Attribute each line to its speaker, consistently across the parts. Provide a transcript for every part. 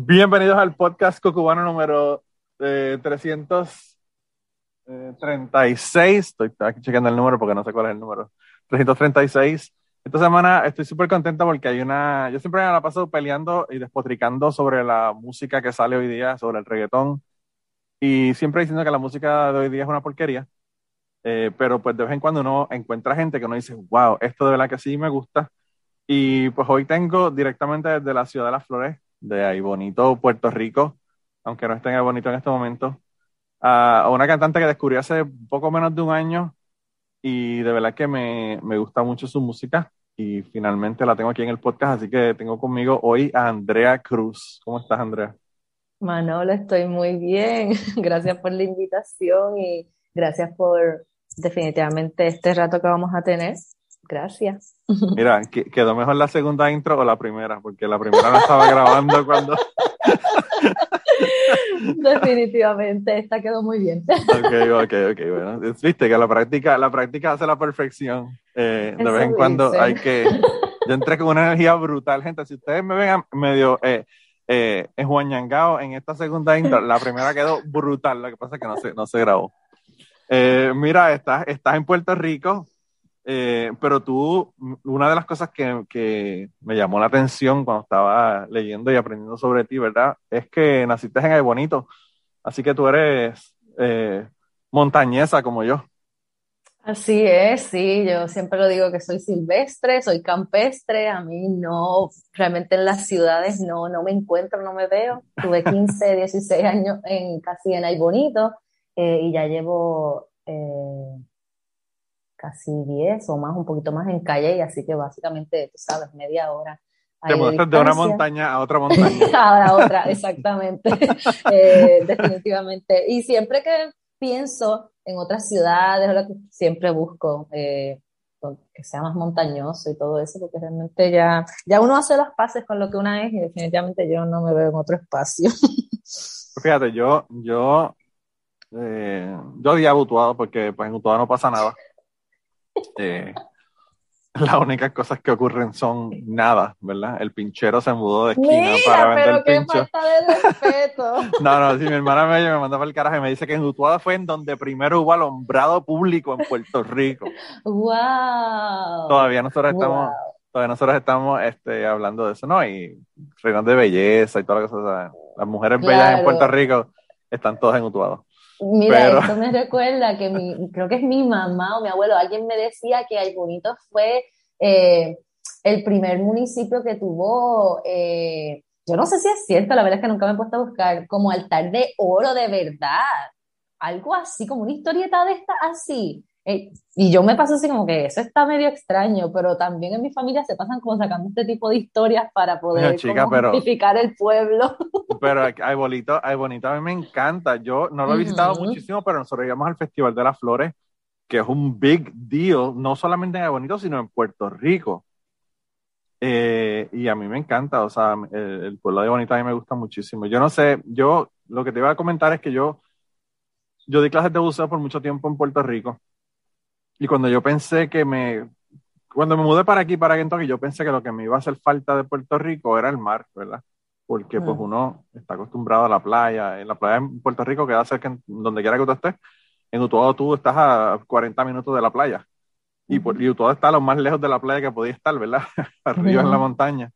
Speaker 1: Bienvenidos al podcast cocubano número eh, 336. Estoy aquí chequeando el número porque no sé cuál es el número. 336. Esta semana estoy súper contenta porque hay una. Yo siempre me la paso peleando y despotricando sobre la música que sale hoy día, sobre el reggaetón. Y siempre diciendo que la música de hoy día es una porquería. Eh, pero pues de vez en cuando uno encuentra gente que uno dice, wow, esto de verdad que sí me gusta. Y pues hoy tengo directamente desde la ciudad de las flores, de ahí bonito, Puerto Rico, aunque no esté en bonito en este momento, a una cantante que descubrí hace poco menos de un año y de verdad que me, me gusta mucho su música y finalmente la tengo aquí en el podcast, así que tengo conmigo hoy a Andrea Cruz. ¿Cómo estás, Andrea?
Speaker 2: Manolo, estoy muy bien. Gracias por la invitación y gracias por definitivamente este rato que vamos a tener. Gracias.
Speaker 1: Mira, quedó mejor la segunda intro o la primera, porque la primera no estaba grabando cuando.
Speaker 2: Definitivamente, esta quedó muy bien.
Speaker 1: Ok, ok, ok, bueno. Viste que la práctica, la práctica hace la perfección. Eh, de vez en cuando hay que. Yo entré con una energía brutal, gente. Si ustedes me ven medio eh, eh, en esta segunda intro, la primera quedó brutal. Lo que pasa es que no se, no se grabó. Eh, mira, estás, estás en Puerto Rico eh, pero tú, una de las cosas que, que, me llamó la atención cuando estaba leyendo y aprendiendo sobre ti, ¿verdad? Es que naciste en el Bonito, así que tú eres eh, montañesa como yo.
Speaker 2: Así es, sí, yo siempre lo digo que soy silvestre, soy campestre, a mí no, realmente en las ciudades no, no me encuentro, no me veo. Tuve 15, 16 años en casi en Ay Bonito eh, y ya llevo casi 10 o más, un poquito más en calle, y así que básicamente, tú sabes, media hora.
Speaker 1: Te muestras de una montaña a otra montaña.
Speaker 2: a otra, exactamente, eh, definitivamente. Y siempre que pienso en otras ciudades, lo que siempre busco eh, que sea más montañoso y todo eso, porque realmente ya, ya uno hace las paces con lo que una es y definitivamente yo no me veo en otro espacio.
Speaker 1: Fíjate, yo, yo, eh, yo había Utuado porque pues en Utuado no pasa nada. Eh, las únicas cosas que ocurren son nada, ¿verdad? El pinchero se mudó de esquina para vender
Speaker 2: pero qué falta de respeto.
Speaker 1: no, no, si mi hermana me, me mandó para el carajo y me dice que en Utuada fue en donde primero hubo alumbrado público en Puerto Rico.
Speaker 2: wow.
Speaker 1: Todavía nosotros estamos, todavía nosotros estamos este, hablando de eso, ¿no? Y reinas de belleza y todas las cosas. Las mujeres bellas en Puerto Rico están todas en Utuado.
Speaker 2: Mira, esto me recuerda que mi, creo que es mi mamá o mi abuelo, alguien me decía que Ay Bonito fue eh, el primer municipio que tuvo, eh, yo no sé si es cierto, la verdad es que nunca me he puesto a buscar, como altar de oro de verdad, algo así, como una historieta de esta así. Eh, y yo me paso así como que eso está medio extraño, pero también en mi familia se pasan como sacando este tipo de historias para poder justificar el pueblo.
Speaker 1: Pero hay bonito, hay bonito, a mí me encanta. Yo no lo he visitado muchísimo, pero nosotros íbamos al Festival de las Flores, que es un big deal, no solamente en Bonito, sino en Puerto Rico. Eh, y a mí me encanta, o sea, el, el, pueblo de Bonito a mí me gusta muchísimo. Yo no sé, yo lo que te iba a comentar es que yo, yo di clases de buceo por mucho tiempo en Puerto Rico y cuando yo pensé que me, cuando me mudé para aquí, para Kentucky, yo pensé que lo que me iba a hacer falta de Puerto Rico era el mar, ¿verdad? Porque pues uno está acostumbrado a la playa. En la playa en Puerto Rico queda cerca, donde quiera que tú estés. En Utuado tú estás a 40 minutos de la playa. Y, por, y Utuado está lo más lejos de la playa que podía estar, ¿verdad? Arriba en la montaña.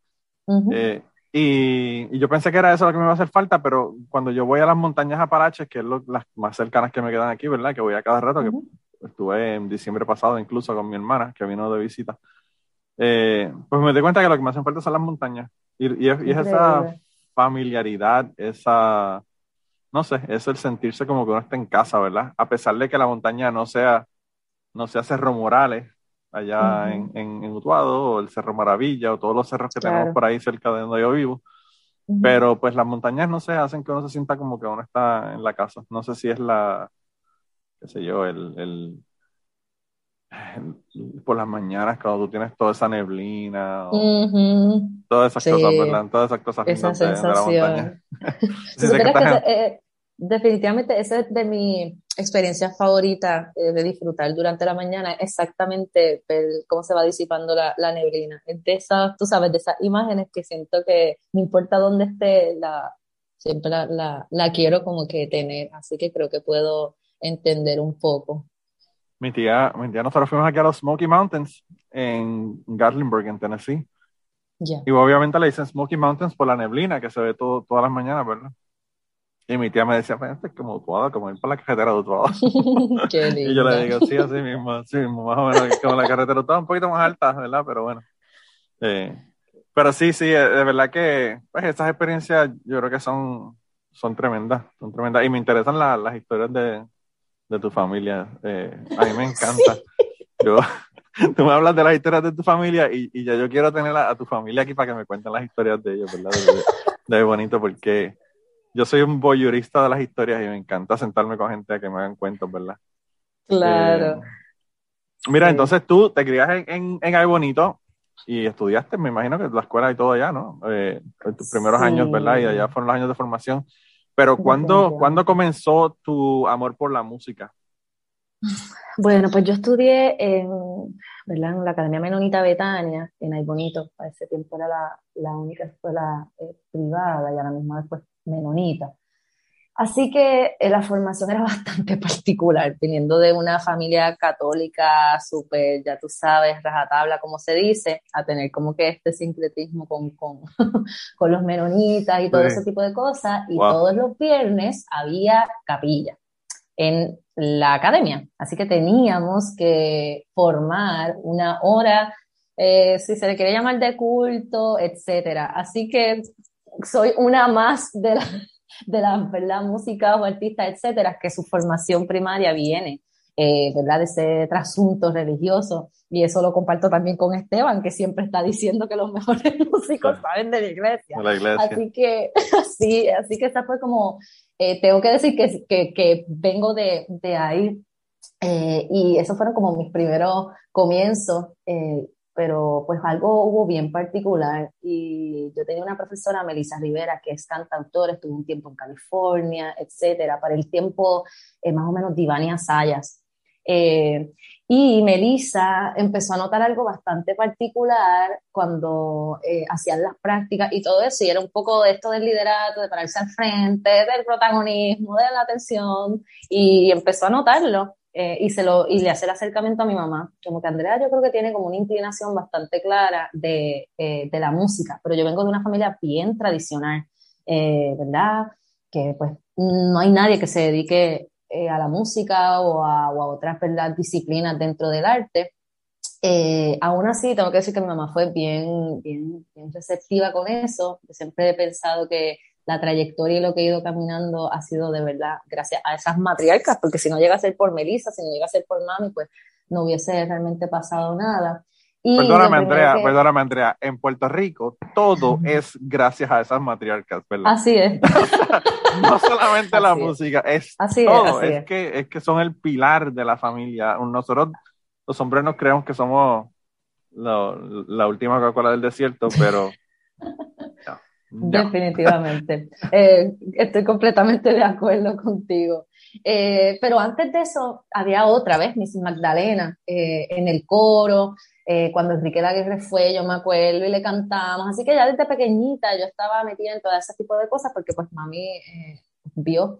Speaker 1: Eh, y, y, yo pensé que era eso lo que me iba a hacer falta, pero cuando yo voy a las montañas Apalaches, que es lo, las más cercanas que me quedan aquí, ¿verdad? Que voy a cada rato, que estuve en diciembre pasado incluso con mi hermana que vino de visita, eh, pues me di cuenta que lo que me hacen falta son las montañas. Y, y, es, esa familiaridad, esa, no sé, es el sentirse como que uno está en casa, ¿verdad? A pesar de que la montaña no sea, no sea Cerro Morales, allá en, en, Utuado, o el Cerro Maravilla, o todos los cerros que tenemos por ahí cerca de donde yo vivo. Pero pues las montañas, no sé, hacen que uno se sienta como que uno está en la casa. No sé si es la, qué sé yo, el, el, por las mañanas cuando tú tienes toda esa neblina, todas esas cosas, ¿verdad? Todas esas cosas
Speaker 2: esa sensación. definitivamente esa es de mi experiencia favorita eh, de disfrutar durante la mañana, exactamente cómo se va disipando la, la, neblina. Es de esas, tú sabes, de esas imágenes que siento que no importa dónde esté, la, siempre la, la, la quiero como que tener, así que creo que puedo entender un poco.
Speaker 1: Mi tía, mi tía, nosotros fuimos aquí a los Smoky Mountains en Gatlinburg, en Tennessee. Y obviamente le dicen Smoky Mountains por la neblina que se ve todo, todas las mañanas, ¿verdad? Y mi tía me decía, pues este es como Utuado, como ir por la carretera de Utuado. y yo le digo, sí, así mismo, así mismo, más o menos, como la carretera de Utuado, un poquito más alta, ¿verdad? Pero bueno. Eh, pero sí, sí, de verdad que pues estas experiencias yo creo que son, son tremendas, son tremendas. Y me interesan las historias de, de tu familia. Eh, a mí me encanta. Yo, tú me hablas de las historias de tu familia y, y ya yo quiero tener a, tu familia aquí para que me cuenten las historias de ellos, ¿verdad? De, de bonito, porque yo soy un boyurista de las historias y me encanta sentarme con gente a que me hagan cuentos, ¿verdad?
Speaker 2: Claro. Eh,
Speaker 1: mira, entonces tú te crias en, en, en Ay Bonito y estudiaste, me imagino que la escuela y todo allá, ¿no? Eh, en tus primeros años, ¿verdad? Y allá fueron los años de formación. Pero ¿cuándo, ¿cuándo comenzó tu amor por la música?
Speaker 2: Bueno, pues yo estudié en, ¿verdad? en la Academia Menonita Betania, en Ay Bonito. Para ese tiempo era la, la única escuela eh, privada y ahora mismo después menonita. Así que eh, la formación era bastante particular, viniendo de una familia católica súper, ya tú sabes, rajatabla, como se dice, a tener como que este sincretismo con, con, con los menonitas y todo ese tipo de cosas. Y todos los viernes había capilla en la academia. Así que teníamos que formar una hora, eh, si se le quiere llamar de culto, etcétera. Así que soy una más de la, de la música o artista, etcétera, que su formación primaria viene, eh, ¿verdad? De ese trasunto religioso. Y eso lo comparto también con Esteban, que siempre está diciendo que los mejores músicos saben de la iglesia. Así que, sí, así que esta fue como, eh, tengo que decir que, que, que vengo de, de ahí. Eh, y esos fueron como mis primeros comienzos pero pues algo hubo bien particular y yo tenía una profesora, Melissa Rivera, que es cantautora, estuvo un tiempo en California, etcétera, para el tiempo eh, más o menos Divania Sayas. Eh, y Melissa empezó a notar algo bastante particular cuando eh, hacían las prácticas y todo eso, y era un poco de esto del liderato, de pararse al frente, del protagonismo, de la atención, y empezó a notarlo. Eh, y, se lo, y le hace el acercamiento a mi mamá. Como que Andrea yo creo que tiene como una inclinación bastante clara de, eh, de la música, pero yo vengo de una familia bien tradicional, eh, ¿verdad? Que pues no hay nadie que se dedique a la música o a, o a otras ¿verdad? disciplinas dentro del arte. aún así, tengo que decir que mi mamá fue bien, bien, bien receptiva con eso. Siempre he pensado que la trayectoria y lo que he ido caminando ha sido de verdad gracias a esas matriarcas, porque si no llega a ser por Melissa, si no llega a ser por Mami, pues no hubiese realmente pasado nada.
Speaker 1: Y perdóname, Andrea, perdóname, Andrea. En Puerto Rico todo es gracias a esas matriarcas, ¿verdad?
Speaker 2: Así es.
Speaker 1: no solamente la música, es todo. Es, que, es que son el pilar de la familia. Nosotros, los hombres, nos creemos que somos la última Coca-Cola del desierto, pero
Speaker 2: Definitivamente. Eh, estoy completamente de acuerdo contigo. Eh, pero antes de eso, había otra vez, Miss Magdalena, eh, en el coro, cuando Enrique Laguerre fue, yo me acuerdo, y le cantamos. Así que ya desde pequeñita yo estaba metida en todo ese tipo de cosas porque pues mami vio.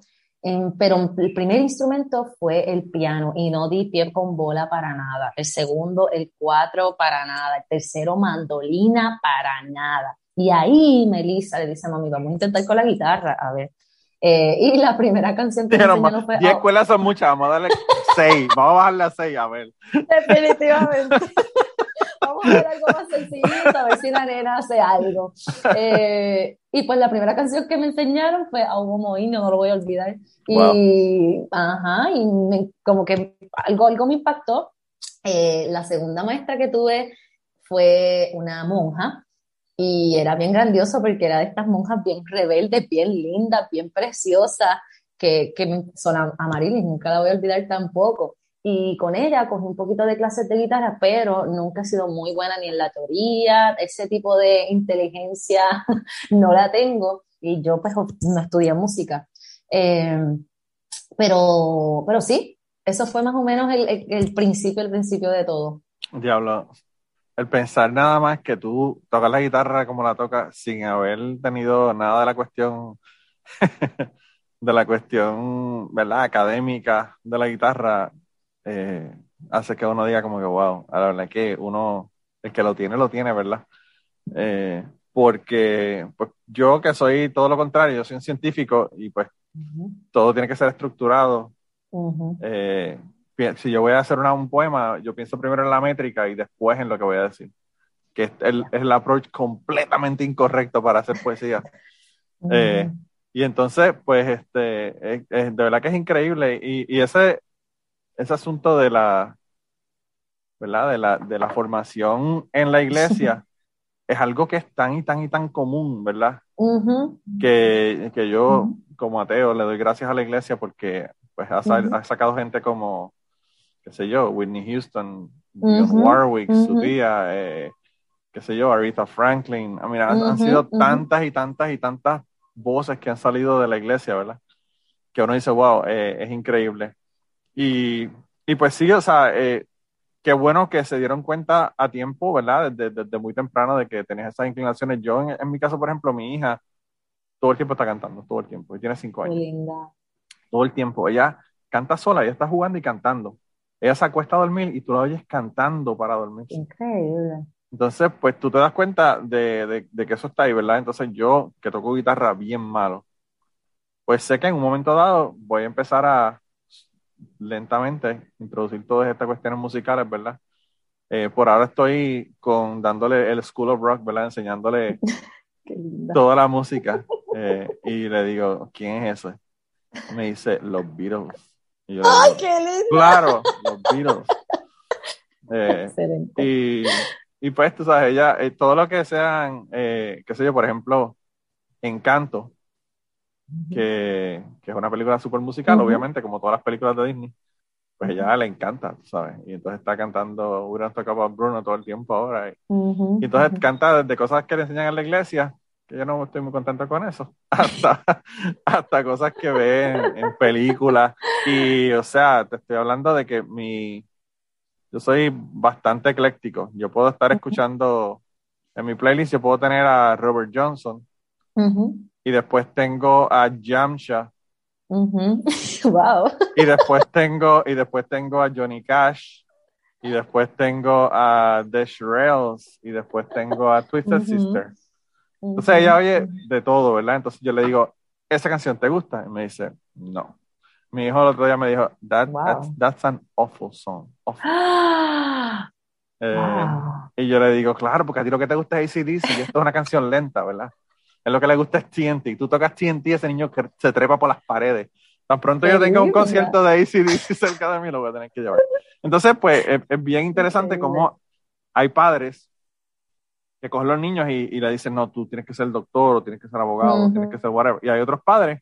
Speaker 2: pero el primer instrumento fue el piano y no di pie con bola para nada. El segundo, el cuatro para nada. El tercero, mandolina para nada. Y ahí Melissa le dice a mami, vamos a intentar con la guitarra, a ver. Eh, y la primera canción que
Speaker 1: Pero, no fue... 10 escuelas son muchas, vamos a darle 6, vamos a bajarle a 6, a ver.
Speaker 2: Definitivamente. vamos a ver algo más sencillito, a ver si la nena hace algo. Eh, y pues la primera canción que me enseñaron fue a Hugo Moino, no lo voy a olvidar. Y, ajá, y como que algo, algo me impactó Eh, la segunda maestra que tuve fue una monja y era bien grandioso porque era de estas monjas bien rebeldes, bien lindas, bien preciosas, que, que son a, nunca la voy a olvidar tampoco. Y con ella cogí un poquito de clases de guitarra, pero nunca he sido muy buena ni en la teoría, ese tipo de inteligencia no la tengo y yo pues no estudié música. Eh, pero, pero sí, eso fue más o menos el, el, principio, el principio de todo.
Speaker 1: Diablo, el pensar nada más que tú tocas la guitarra como la tocas sin haber tenido nada de la cuestión, de la cuestión, ¿verdad? Académica de la guitarra, eh, hace que uno diga como que, wow, a la verdad que uno, el que lo tiene, lo tiene, ¿verdad? Eh, porque pues, yo que soy todo lo contrario, yo soy un científico y pues todo tiene que ser estructurado. Eh, si yo voy a hacer un poema, yo pienso primero en la métrica y después en lo que voy a decir. Que es el, es el approach completamente incorrecto para hacer poesía. Eh, y entonces, pues, este, de verdad que es increíble. Y, y, ese, ese asunto de la, ¿verdad? De la, de la formación en la iglesia es algo que es tan y tan y tan común, ¿verdad? que, que, yo, como ateo, le doy gracias a la iglesia porque pues ha, ha sacado gente como qué sé yo, Whitney Houston, Warwick, su tía, eh, qué sé yo, Aretha Franklin. I han, sido tantas y tantas y tantas voces que han salido de la iglesia, ¿verdad? Que uno dice, wow, eh, es increíble. Y, y, pues sí, o sea, eh, qué bueno que se dieron cuenta a tiempo, ¿verdad? Desde, muy temprano de que tenías esas inclinaciones. Yo, en, mi caso, por ejemplo, mi hija todo el tiempo está cantando, todo el tiempo, y tiene cinco años. linda. Todo el tiempo. Ella canta sola, ella está jugando y cantando ella se acuesta a dormir y tú la oyes cantando para dormir.
Speaker 2: Increíble.
Speaker 1: Entonces, pues tú te das cuenta de, que eso está ahí, ¿verdad? Entonces yo, que toco guitarra bien malo, pues sé que en un momento dado voy a empezar a lentamente introducir todas estas cuestiones musicales, ¿verdad? Eh, por ahora estoy con dándole el School of Rock, ¿verdad? Enseñándole toda la música. Eh, y le digo, ¿quién es ese? Me dice, los Beatles.
Speaker 2: ¡Ay, qué lindo!
Speaker 1: Claro, los Beatles. Eh. Y, y, pues, tú sabes, ella, eh, todo lo que sean, eh, qué sé yo, por ejemplo, Encanto, que, que, es una película súper musical, obviamente, como todas las películas de Disney, pues ella le encanta, ¿sabes? Y entonces está cantando We Don't Talk About Bruno todo el tiempo ahora. Y, y entonces canta de cosas que le enseñan en la iglesia yo no estoy muy contento con eso, hasta, hasta cosas que ven en películas. Y, o sea, te estoy hablando de que mi, yo soy bastante ecléctico. Yo puedo estar escuchando, en mi playlist yo puedo tener a Robert Johnson, y después tengo a Jamsha.
Speaker 2: wow.
Speaker 1: Y después tengo, y después tengo a Johnny Cash, y después tengo a The Shirelles, y después tengo a Twisted Sister. Entonces ella oye de todo, ¿verdad? Entonces yo le digo, ¿esa canción te gusta? Y me dice, no. Mi hijo el otro día me dijo, That, that's, an awful song. Eh, y yo le digo, claro, porque a ti lo que te gusta es ACDC y esto es una canción lenta, ¿verdad? Es lo que le gusta es TNT. Tú tocas TNT, ese niño que se trepa por las paredes. Tan pronto yo tenga un concierto de ACDC cerca de mí, lo voy a tener que llevar. Entonces, pues, es, es bien interesante cómo hay padres que cogen los niños y, le dicen, no, tú tienes que ser doctor, o tienes que ser abogado, o tienes que ser whatever. Y hay otros padres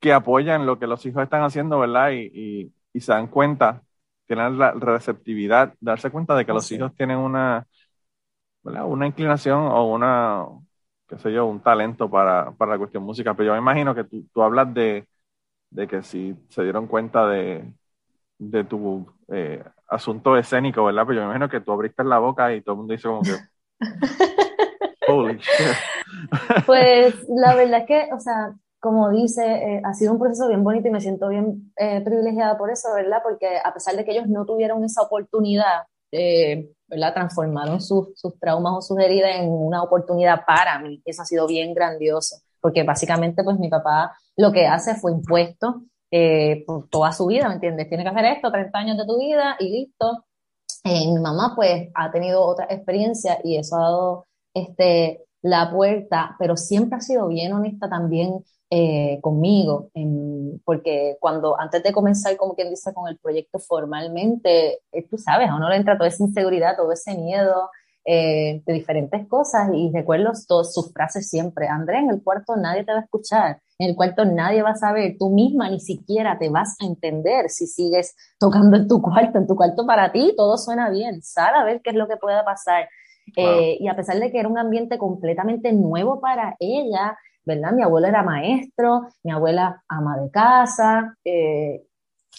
Speaker 1: que apoyan lo que los hijos están haciendo, ¿verdad? Y, y, se dan cuenta, tienen la receptividad, darse cuenta de que los hijos tienen una, ¿verdad? Una inclinación o una, qué sé yo, un talento para, para la cuestión música. Pero yo me imagino que tú, tú hablas de, de, que si se dieron cuenta de, de tu eh, asunto escénico, ¿verdad? Pero yo me imagino que tú abriste la boca y todo el mundo dice como que
Speaker 2: pues la verdad es que, o sea, como dice, eh, ha sido un proceso bien bonito y me siento bien eh, privilegiada por eso, ¿verdad? Porque a pesar de que ellos no tuvieron esa oportunidad, eh, ¿verdad? Transformaron sus, sus traumas o sus heridas en una oportunidad para mí. Eso ha sido bien grandioso, porque básicamente, pues mi papá lo que hace fue impuesto por toda su vida, ¿me entiendes? Tiene que hacer esto, 30 años de tu vida y listo. Mi mamá, pues, ha tenido otra experiencia y eso ha dado este, la puerta, pero siempre ha sido bien honesta también eh, conmigo, porque cuando antes de comenzar, como quien dice, con el proyecto formalmente, eh, tú sabes, a uno le entra toda esa inseguridad, todo ese miedo eh, de diferentes cosas y recuerdo todas sus frases siempre, André, en el cuarto nadie te va a escuchar, en el cuarto nadie va a saber, tú misma ni siquiera te vas a entender si sigues tocando en tu cuarto, en tu cuarto para ti, todo suena bien, sal a ver qué es lo que pueda pasar. y a pesar de que era un ambiente completamente nuevo para ella, ¿verdad? Mi abuelo era maestro, mi abuela ama de casa, eh,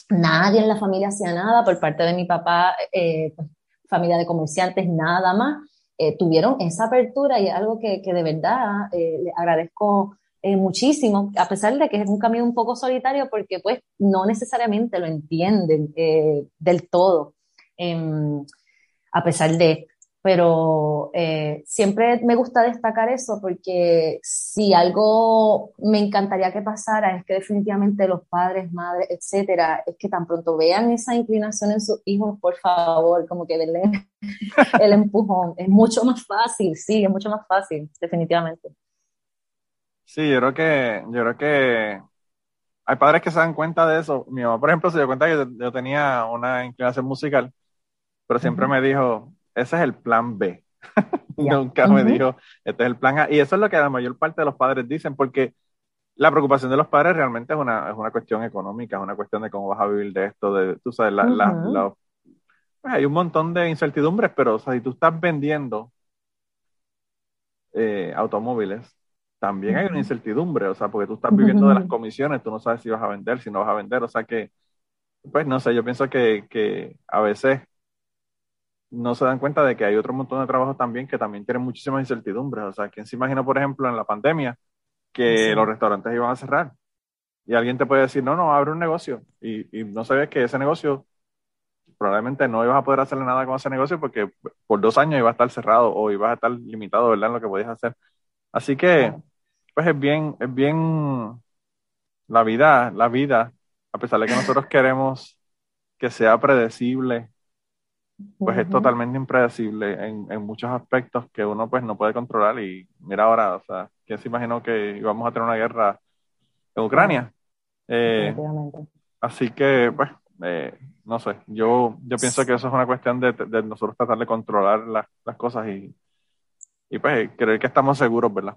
Speaker 2: nadie en la familia hacía nada, por parte de mi papá, eh, pues, familia de comerciantes, nada más. Eh, tuvieron esa apertura y algo que, que de verdad le agradezco muchísimo, a pesar de que es un camino un poco solitario porque pues no necesariamente lo entienden del todo. Em, a pesar de pero eh, siempre me gusta destacar eso porque si algo me encantaría que pasara es que definitivamente los padres, madres, etcétera, es que tan pronto vean esa inclinación en sus hijos, por favor, como que denle el empujón. Es mucho más fácil, sí, es mucho más fácil, definitivamente.
Speaker 1: Sí, yo creo que, yo creo que hay padres que se dan cuenta de eso. Mi mamá, por ejemplo, se dio cuenta que yo tenía una inclinación musical, pero siempre me dijo, ese es el plan B. Nunca me dijo, este es el plan A. Y eso es lo que la mayor parte de los padres dicen, porque la preocupación de los padres realmente es una, es una cuestión económica, es una cuestión de cómo vas a vivir de esto, de, tú sabes, la, pues hay un montón de incertidumbres, pero o sea, si tú estás vendiendo eh, automóviles, también hay una incertidumbre, o sea, porque tú estás viviendo de las comisiones, tú no sabes si vas a vender, si no vas a vender, o sea que, pues no sé, yo pienso que, que a veces no se dan cuenta de que hay otro montón de trabajos también que también tienen muchísimas incertidumbres. O sea, ¿quién se imagina, por ejemplo, en la pandemia que los restaurantes iban a cerrar? Y alguien te puede decir, no, no, abre un negocio. Y, no sabes que ese negocio probablemente no ibas a poder hacerle nada con ese negocio porque por dos años iba a estar cerrado o ibas a estar limitado, ¿verdad? En lo que podías hacer. Así que, pues es bien, es bien la vida, la vida, a pesar de que nosotros queremos que sea predecible, pues es totalmente impredecible en, en, muchos aspectos que uno pues no puede controlar y mira ahora, o sea, ¿quién se imaginó que íbamos a tener una guerra en Ucrania? Eh, así que, pues, eh, no sé, yo, yo pienso que eso es una cuestión de, de nosotros tratar de controlar las cosas y, y pues creer que estamos seguros, ¿verdad?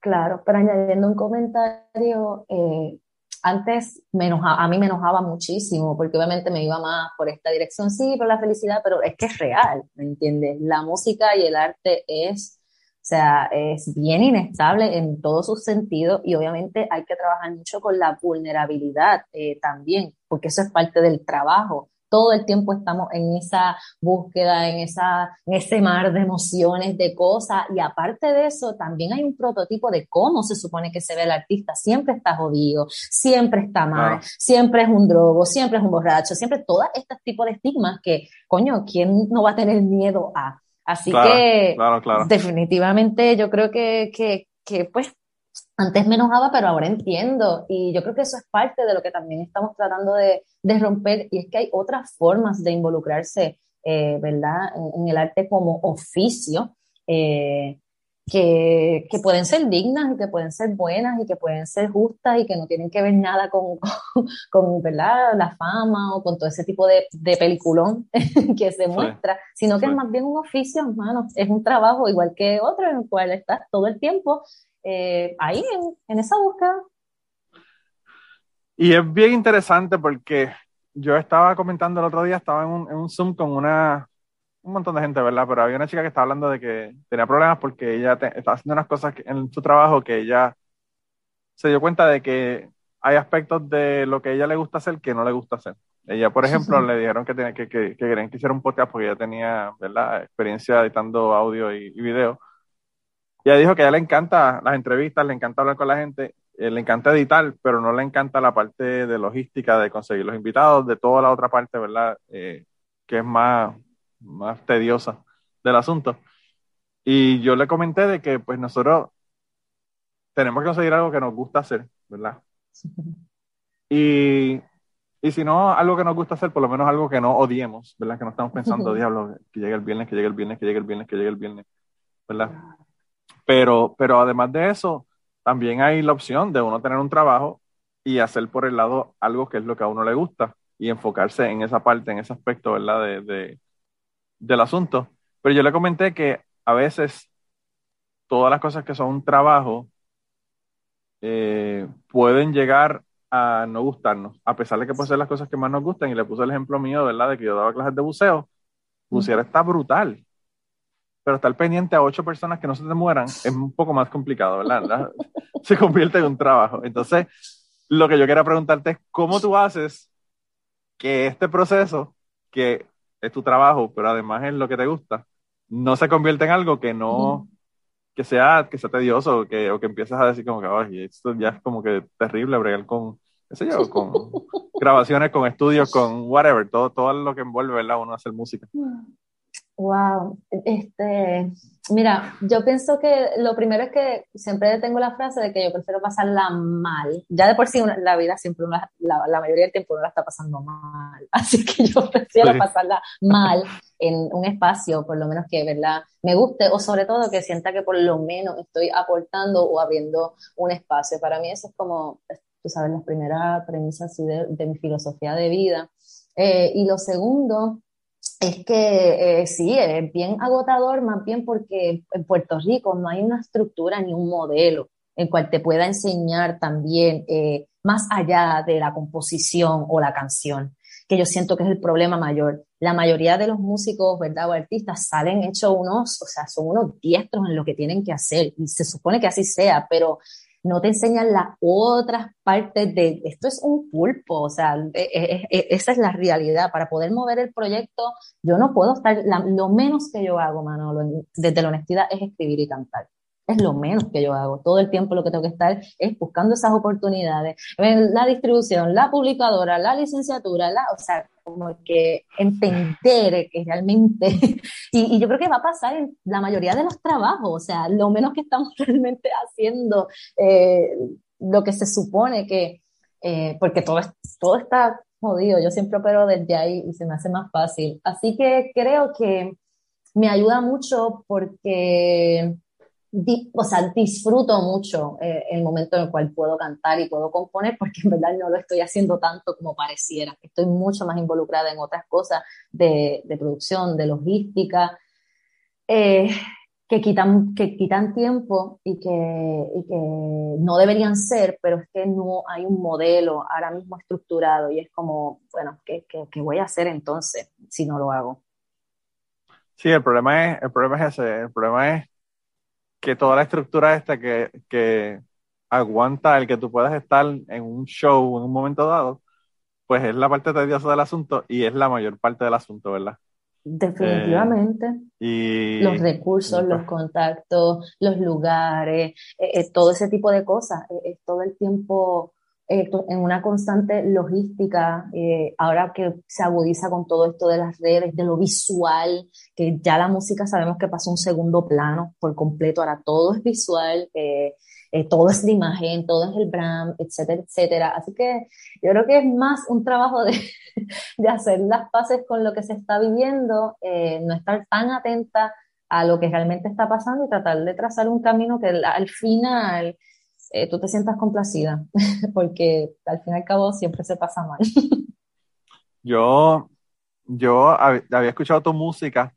Speaker 2: Claro, pero añadiendo un comentario, eh, antes me a mí me enojaba muchísimo porque obviamente me iba más por esta dirección, sí, por la felicidad, pero es que es real, ¿me entiendes? La música y el arte es, o sea, es bien inestable en todos sus sentidos y obviamente hay que trabajar mucho con la vulnerabilidad eh, también, porque eso es parte del trabajo todo el tiempo estamos en esa búsqueda, en, esa, en ese mar de emociones, de cosas, y aparte de eso, también hay un prototipo de cómo se supone que se ve el artista, siempre está jodido, siempre está mal, siempre es un drogo, siempre es un borracho, siempre todos estos tipos de estigmas que, coño, ¿quién no va a tener miedo a? Así que definitivamente yo creo que, que, que pues antes me enojaba, pero ahora entiendo. Y yo creo que eso es parte de lo que también estamos tratando de, de romper. Y es que hay otras formas de involucrarse, eh, ¿verdad?, en, el arte como oficio, eh, que, que, pueden ser dignas y que pueden ser buenas y que pueden ser justas y que no tienen que ver nada con, con, ¿verdad? la fama o con todo ese tipo de, de peliculón que se muestra, sino que es más bien un oficio, hermano. Es un trabajo igual que otro en el cual estás todo el tiempo eh, ahí en, esa búsqueda.
Speaker 1: Y es bien interesante porque yo estaba comentando el otro día, estaba en un, en un Zoom con una, un montón de gente, ¿verdad? Pero había una chica que estaba hablando de que tenía problemas porque ella estaba haciendo unas cosas en su trabajo que ella se dio cuenta de que hay aspectos de lo que a ella le gusta hacer que no le gusta hacer. Ella, por ejemplo, le dijeron que, tenía, que, que, querían que hiciera un podcast porque ella tenía, ¿verdad? Experiencia editando audio y, y video ella dijo que a ella le encanta las entrevistas, le encanta hablar con la gente, eh, le encanta editar, pero no le encanta la parte de logística, de conseguir los invitados, de toda la otra parte, ¿verdad? Eh, que es más, más tediosa del asunto. Y yo le comenté de que pues nosotros tenemos que conseguir algo que nos gusta hacer, ¿verdad? Y, y si no, algo que nos gusta hacer, por lo menos algo que no odiemos, ¿verdad? Que no estamos pensando, diablo, que llegue el viernes, que llegue el viernes, que llegue el viernes, que llegue el viernes, ¿verdad? Pero, pero además de eso, también hay la opción de uno tener un trabajo y hacer por el lado algo que es lo que a uno le gusta y enfocarse en esa parte, en ese aspecto, ¿verdad? De, de, del asunto. Pero yo le comenté que a veces todas las cosas que son un trabajo eh, pueden llegar a no gustarnos, a pesar de que pueden ser las cosas que más nos gustan. Y le puse el ejemplo mío, ¿verdad? De que yo daba clases de buceo. Bucear está brutal, pero estar pendiente a ocho personas que no se te mueran es un poco más complicado, ¿verdad? se convierte en un trabajo. Entonces, lo que yo quería preguntarte es, ¿cómo tú haces que este proceso, que es tu trabajo, pero además es lo que te gusta, no se convierta en algo que no, que sea, que sea tedioso o que, o que empieces a decir como que, ay, esto ya es como que terrible bregar con, qué sé yo, con grabaciones, con estudios, con whatever, todo, todo lo que envuelve, ¿verdad? Uno hacer música.
Speaker 2: Wow, este, mira, yo pienso que lo primero es que siempre tengo la frase de que yo prefiero pasarla mal. Ya de por sí la vida siempre, la, la, mayoría del tiempo uno la está pasando mal. Así que yo prefiero pasarla mal en un espacio, por lo menos que, ¿verdad? Me guste o sobre todo que sienta que por lo menos estoy aportando o abriendo un espacio. Para mí eso es como, tú sabes, la primera premisa así de, de mi filosofía de vida. Eh, y lo segundo es que eh, sí, es bien agotador, más bien porque en Puerto Rico no hay una estructura ni un modelo en cual te pueda enseñar también eh, más allá de la composición o la canción, que yo siento que es el problema mayor. La mayoría de los músicos, ¿verdad? O artistas salen hechos unos, o sea, son unos diestros en lo que tienen que hacer y se supone que así sea, pero no te enseñan las otras partes de esto es un pulpo, o sea, e, e, e, esa es la realidad. Para poder mover el proyecto, yo no puedo estar, lo menos que yo hago, Manolo, desde la honestidad es escribir y cantar. Es lo menos que yo hago. Todo el tiempo lo que tengo que estar es buscando esas oportunidades. La distribución, la publicadora, la licenciatura, la, o sea, como que entender que realmente, y, yo creo que va a pasar en la mayoría de los trabajos, o sea, lo menos que estamos realmente haciendo eh, lo que se supone que, eh, porque todo, todo está jodido, yo siempre opero desde ahí y se me hace más fácil. Así que creo que me ayuda mucho porque o sea, disfruto mucho eh, el momento en el cual puedo cantar y puedo componer, porque en verdad no lo estoy haciendo tanto como pareciera. Estoy mucho más involucrada en otras cosas de, de producción, de logística, eh, que, quitan, que quitan tiempo y que, y que no deberían ser, pero es que no hay un modelo ahora mismo estructurado y es como, bueno, ¿qué, qué, qué voy a hacer entonces si no lo hago?
Speaker 1: Sí, el problema es, el problema es ese, el problema es que toda la estructura esta que, que aguanta el que tú puedas estar en un show en un momento dado, pues es la parte tediosa del asunto y es la mayor parte del asunto, ¿verdad?
Speaker 2: Definitivamente.
Speaker 1: Eh, y,
Speaker 2: los recursos, los contactos, los lugares, eh, eh, todo ese tipo de cosas. Es todo el tiempo en una constante logística, eh, ahora que se agudiza con todo esto de las redes, de lo visual, que ya la música sabemos que pasa un segundo plano por completo, ahora todo es visual, eh, eh, todo es la imagen, todo es el brand, etcétera, etcétera. Así que yo creo que es más un trabajo de, de hacer las paces con lo que se está viviendo, no estar tan atenta a lo que realmente está pasando y tratar de trazar un camino que al final eh, tú te sientas complacida, porque al fin y al cabo siempre se pasa mal.
Speaker 1: yo, yo había escuchado tu música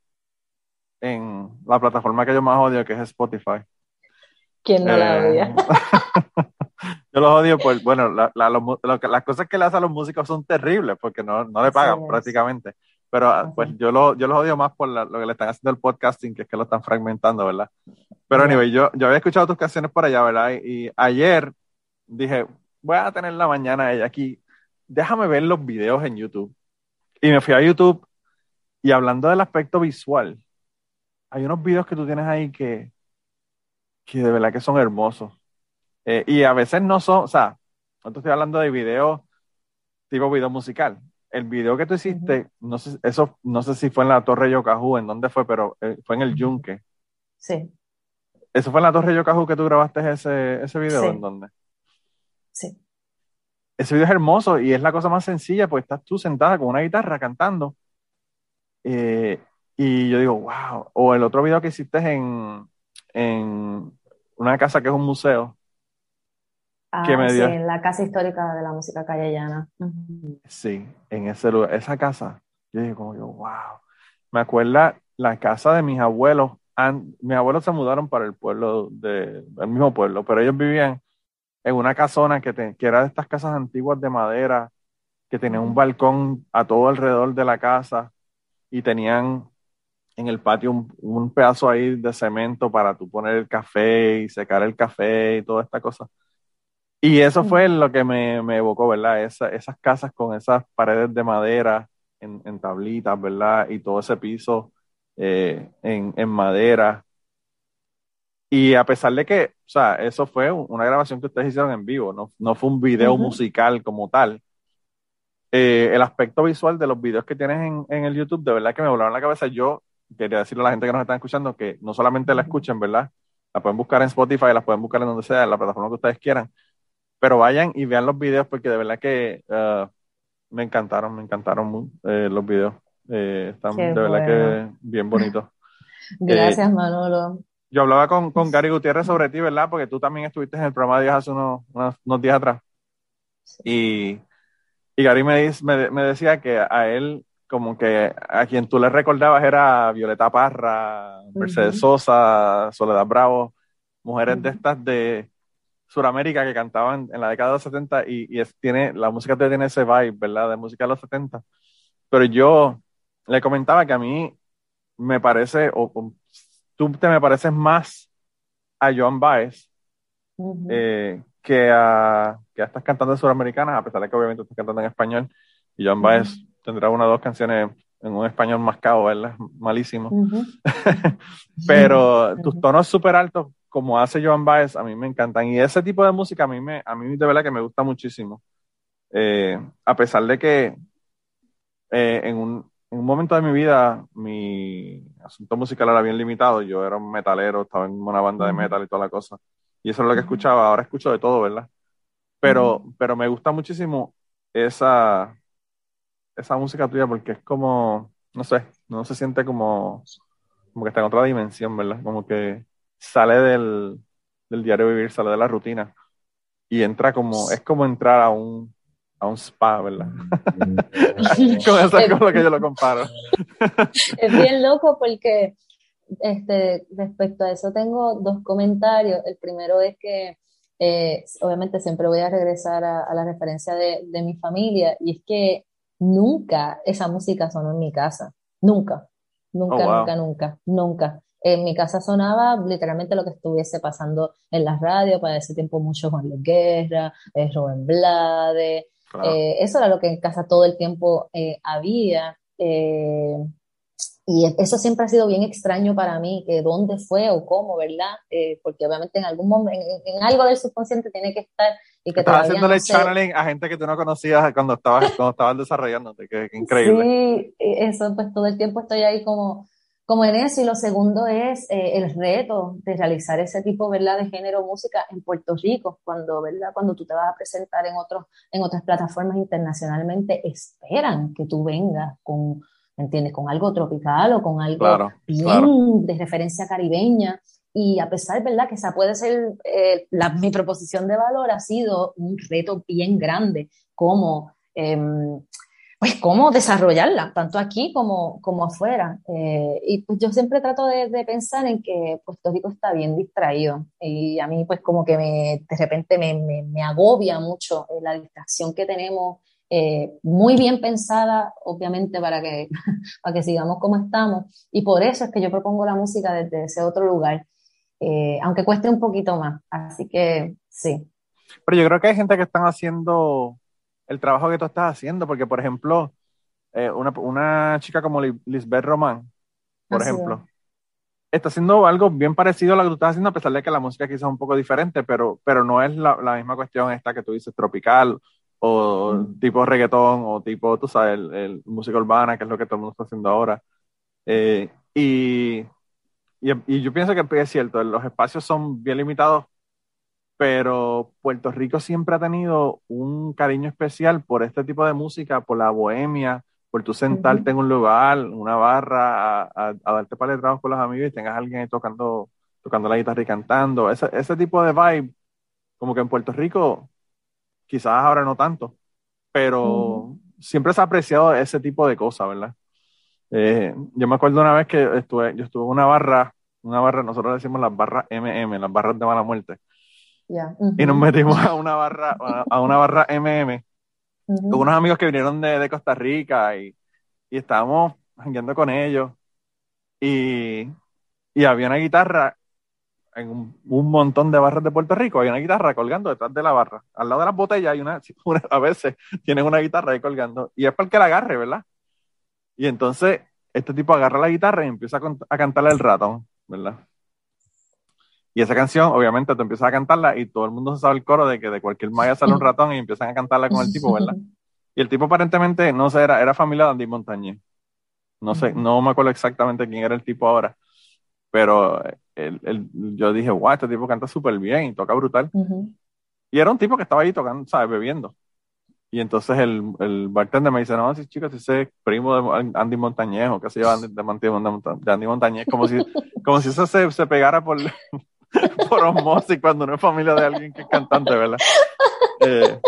Speaker 1: en la plataforma que yo más odio, que es Spotify.
Speaker 2: ¿Quién no la eh, odia?
Speaker 1: yo los odio, pues, bueno, las cosas que le hacen a los músicos son terribles, porque no, no le pagan prácticamente. Pero ah, pues yo, lo, yo los odio más por lo que le están haciendo el podcasting, que es que lo están fragmentando, ¿verdad? Pero anyway, yo, yo había escuchado tus canciones por allá, ¿verdad? Y, ayer dije, voy a tener la mañana ella aquí, déjame ver los videos en YouTube. Y me fui a YouTube y hablando del aspecto visual, hay unos videos que tú tienes ahí que, que de verdad que son hermosos. Eh, y a veces no son, o sea, no te estoy hablando de videos tipo video musical, el video que tú hiciste, no sé, eso, no sé si fue en la Torre Yocajú, en dónde fue, pero eh, fue en el Yunque.
Speaker 2: Sí.
Speaker 1: ¿Eso fue en la Torre Yocajú que tú grabaste ese, ese video? ¿En dónde?
Speaker 2: Sí.
Speaker 1: Ese video es hermoso y es la cosa más sencilla, porque estás tú sentada con una guitarra cantando. Eh, y yo digo, wow. O el otro video que hiciste en, en una casa que es un museo.
Speaker 2: Ah, que me dio... sí, en la casa histórica de la música callellana.
Speaker 1: Sí, en ese lugar, esa casa, yo dije como yo, wow. Me acuerda la casa de mis abuelos. mis abuelos se mudaron para el pueblo, de, el mismo pueblo, pero ellos vivían en una casona que, que era de estas casas antiguas de madera, que tenía un balcón a todo alrededor de la casa y tenían en el patio un, pedazo ahí de cemento para tú poner el café y secar el café y toda esta cosa. Y eso fue lo que me, me evocó, ¿verdad? esas casas con esas paredes de madera en, en tablitas, ¿verdad? Y todo ese piso eh, en, en, madera. Y a pesar de que, o sea, eso fue una grabación que ustedes hicieron en vivo, no, no fue un video musical como tal. Eh, el aspecto visual de los videos que tienes en, en, el YouTube, de verdad que me volaron la cabeza. Yo quería decirle a la gente que nos está escuchando que no solamente la escuchen, ¿verdad? La pueden buscar en Spotify, la pueden buscar en donde sea, en la plataforma que ustedes quieran. Pero vayan y vean los videos porque de verdad que uh, me encantaron, me encantaron eh, los videos. Eh, están de verdad que bien bonitos.
Speaker 2: Gracias, Manolo.
Speaker 1: Yo hablaba con, con Gary Gutiérrez sobre ti, ¿verdad? Porque tú también estuviste en el programa de Días hace unos, unos, días atrás. Y, y Gary me, me, me decía que a él como que a quien tú le recordabas era Violeta Parra, Mercedes Sosa, Soledad Bravo, mujeres de estas de Sudamérica que cantaban en la década de los 70 y, y tiene, la música tiene ese vibe, ¿verdad? De música de los 70. Pero yo le comentaba que a mí me parece, o, tú te me pareces más a Joan Baez eh, que, a, que a estas cantantes suramericanas, a pesar de que obviamente estás cantando en español. Y Joan Baez tendrá una o dos canciones en un español mascado, ¿verdad? Malísimo. Pero tus tonos súper altos, como hace Joan Baez, a mí me encantan. Y ese tipo de música a mí, me, a mí de verdad que me gusta muchísimo. Eh, a pesar de que eh, en, un, en, un, momento de mi vida mi asunto musical era bien limitado. Yo era un metalero, estaba en una banda de metal y toda la cosa. Y eso es lo que escuchaba. Ahora escucho de todo, ¿verdad? Pero, pero me gusta muchísimo esa, esa música tuya porque es como, no sé, no se siente como, como que está en otra dimensión, ¿verdad? Como que sale del, del diario vivir, sale de la rutina y entra como, es como entrar a un, a un spa, ¿verdad? con eso es con lo que yo lo comparo.
Speaker 2: es bien loco porque este, respecto a eso tengo dos comentarios. El primero es que eh, obviamente siempre voy a regresar a, a la referencia de, de, mi familia y es que nunca esa música sonó en mi casa. Nunca. Nunca, oh, nunca, nunca, nunca. En mi casa sonaba literalmente lo que estuviese pasando en la radio, para ese tiempo mucho Juan Luis Guerra, eh, Rubén Blade, eh, eso era lo que en casa todo el tiempo eh, había. Eh, y eso siempre ha sido bien extraño para mí, que dónde fue o cómo, ¿verdad? Eh, porque obviamente en algún momento, en, algo del subconsciente tiene que estar y que
Speaker 1: Estás haciéndole channeling a gente que tú no conocías cuando estabas, cuando estabas desarrollándote, que, increíble.
Speaker 2: Sí, eso, pues todo el tiempo estoy ahí como, como en eso. Y lo segundo es eh, el reto de realizar ese tipo, ¿verdad?, de género música en Puerto Rico, cuando, ¿verdad?, cuando tú te vas a presentar en, otros, en otras plataformas internacionalmente, esperan que tú vengas con ¿me entiendes? Con algo tropical o con algo bien de referencia caribeña. Y a pesar, ¿verdad? Que esa puede ser, eh, la, mi proposición de valor ha sido un reto bien grande, como, em, pues, cómo desarrollarla, tanto aquí como, como afuera. Eh, y pues yo siempre trato de, de, pensar en que Puerto Rico está bien distraído. Y a mí, pues, como que me, de repente me, me, me agobia mucho eh, la distracción que tenemos eh, muy bien pensada, obviamente, para que, para que sigamos como estamos. Y por eso es que yo propongo la música desde ese otro lugar, eh, aunque cueste un poquito más. Así que sí.
Speaker 1: Pero yo creo que hay gente que están haciendo el trabajo que tú estás haciendo, porque, por ejemplo, eh, una, una, chica como Lisbeth Román, por ejemplo, está haciendo algo bien parecido a lo que tú estás haciendo, a pesar de que la música quizás es un poco diferente, pero, pero no es la, la misma cuestión esta que tú dices, tropical o tipo reggaetón, o tipo, tú sabes, el, música urbana, que es lo que todo el mundo está haciendo ahora. Eh, y, y, yo pienso que es cierto, los espacios son bien limitados, pero Puerto Rico siempre ha tenido un cariño especial por este tipo de música, por la bohemia, por tú sentarte en un lugar, una barra, a, a, a darte paletrados con los amigos y tengas a alguien ahí tocando tocando la guitarra y cantando, ese, ese tipo de vibe, como que en Puerto Rico, quizás ahora no tanto, pero siempre se ha apreciado ese tipo de cosas, ¿verdad? Eh, yo me acuerdo una vez que estuve, yo estuve en una barra, una barra, nosotros decimos las barras MM, las barras de mala muerte. Y nos metimos a una barra, a una barra MM con unos amigos que vinieron de, de Costa Rica y, y estábamos jangueando con ellos. Y, y había una guitarra en un, montón de barras de Puerto Rico, había una guitarra colgando detrás de la barra. Al lado de las botellas hay una, a veces tienen una guitarra ahí colgando. Y es para el que la agarre, ¿verdad? Y entonces este tipo agarra la guitarra y empieza a, cantarle el ratón, ¿verdad? Y esa canción, obviamente, tú empiezas a cantarla y todo el mundo se sabe el coro de que de cualquier maya sale un ratón y empiezan a cantarla con el tipo, ¿verdad? Y el tipo aparentemente, no sé, era, era familia de Andy Montañez. No sé, no me acuerdo exactamente quién era el tipo ahora, pero el, yo dije, wow, este tipo canta súper bien y toca brutal. Y era un tipo que estaba ahí tocando, ¿sabes? Bebiendo. Y entonces el, el bartender me dice, no, sí, chicos, ese es primo de Andy Montañez, o qué se llama, de, de, Andy Montañez, como si, como si eso se, se pegara por, por osmosis cuando no es familia de alguien que es cantante, ¿verdad? Eh,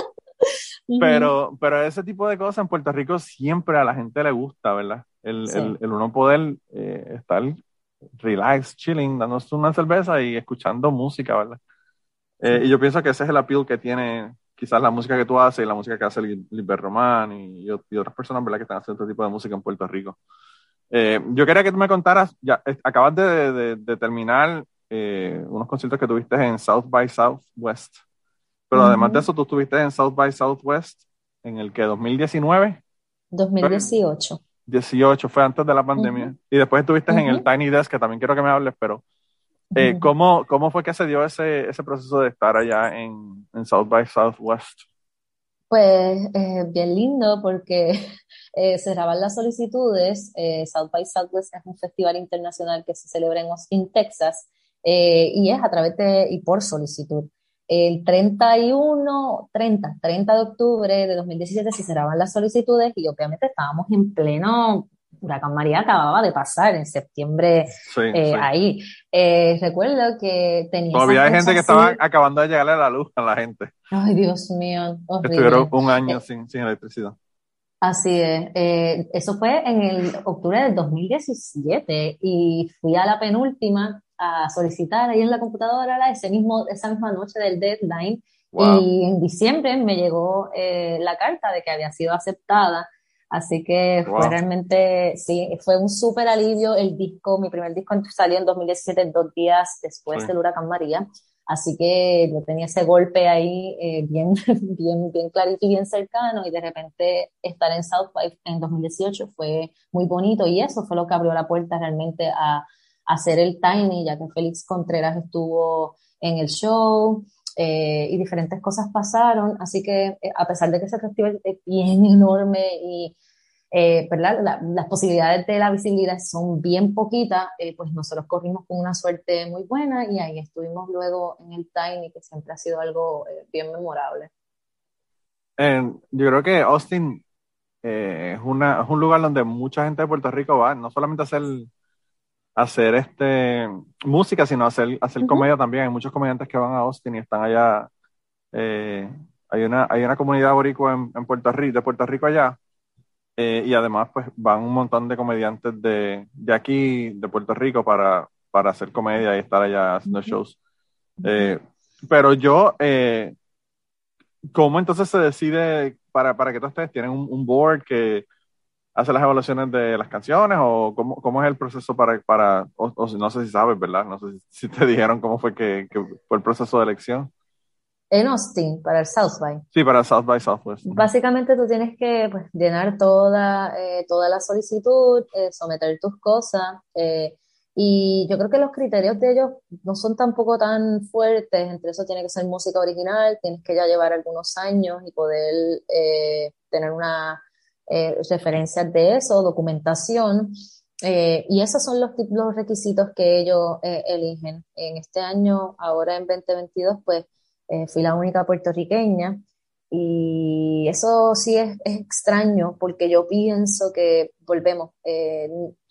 Speaker 1: pero, pero ese tipo de cosas en Puerto Rico siempre a la gente le gusta, ¿verdad? El, el, el uno poder eh, estar relax, chilling, dándose una cerveza y escuchando música, ¿verdad? Eh, y yo pienso que ese es el appeal que tiene quizás la música que tú haces y la música que hace Liber Román y, y, otras personas, ¿verdad? Que están haciendo este tipo de música en Puerto Rico. Eh, yo quería que tú me contaras, ya acabas de, de, terminar eh, unos conciertos que tuviste en South by Southwest, pero además de eso tú estuviste en South by Southwest en el que 2019.
Speaker 2: 2018.
Speaker 1: 18, fue antes de la pandemia. Y después estuviste en el Tiny Desk, que también quiero que me hables, pero eh, ¿cómo, ¿cómo, fue que se dio ese, ese proceso de estar allá en, en South by Southwest?
Speaker 2: Pues eh, bien lindo porque eh, cerraban las solicitudes. Eh, South by Southwest es un festival internacional que se celebra en Austin, Texas, y es a través de y por solicitud. El 31, 30, 30 de octubre de 2017 se cerraban las solicitudes y obviamente estábamos en pleno Huracán María acababa de pasar en septiembre eh, ahí. Eh, recuerdo que tenía.
Speaker 1: Todavía hay gente que estaba acabando de llegarle a la luz a la gente.
Speaker 2: Ay, Dios mío.
Speaker 1: Estuvieron un año eh, sin, sin, electricidad.
Speaker 2: Así es. eso fue en el octubre del 2017 y fui a la penúltima a solicitar ahí en la computadora ese mismo, esa misma noche del deadline. Y en diciembre me llegó eh, la carta de que había sido aceptada. Así que fue realmente, sí, fue un súper alivio. El disco, mi primer disco salió en 2017, dos días después del huracán María. Así que yo tenía ese golpe ahí eh, bien, bien, bien clarito y bien cercano y de repente estar en South Five en 2018 fue muy bonito y eso fue lo que abrió la puerta realmente a, hacer el Tiny, ya que Félix Contreras estuvo en el show eh, y diferentes cosas pasaron, así que eh, a pesar de que ese festival es bien enorme y eh, las posibilidades de la visibilidad son bien poquitas, pues nosotros corrimos con una suerte muy buena y ahí estuvimos luego en el Tiny, que siempre ha sido algo bien memorable.
Speaker 1: yo creo que Austin es, una, es un lugar donde mucha gente de Puerto Rico va, no solamente a hacer hacer este música, sino hacer, hacer comedia también. Hay muchos comediantes que van a Austin y están allá. Eh, hay, una, hay una comunidad boricua en, Puerto Rico, de Puerto Rico allá. Eh, y además, pues van un montón de comediantes de, de aquí, de Puerto Rico, para, para hacer comedia y estar allá haciendo shows. Eh, pero yo, ¿cómo entonces se decide para, para que todos ustedes tienen un, un board que hace las evaluaciones de las canciones o cómo, cómo es el proceso para, para o, no sé si sabes, ¿verdad? No sé si, te dijeron cómo fue que, fue el proceso de elección.
Speaker 2: En Austin, para el South by.
Speaker 1: Sí, para el South by Southwest.
Speaker 2: Básicamente tú tienes que pues, llenar toda, eh, toda la solicitud, eh, someter tus cosas, eh, y yo creo que los criterios de ellos no son tampoco tan fuertes, entre eso tiene que ser música original, tienes que ya llevar algunos años y poder tener una eh, referencias de eso, documentación, eh, y esos son los, los requisitos que ellos eh, eligen. En este año, ahora en 2022, pues fui la única puertorriqueña y eso sí es, extraño porque yo pienso que, volvemos,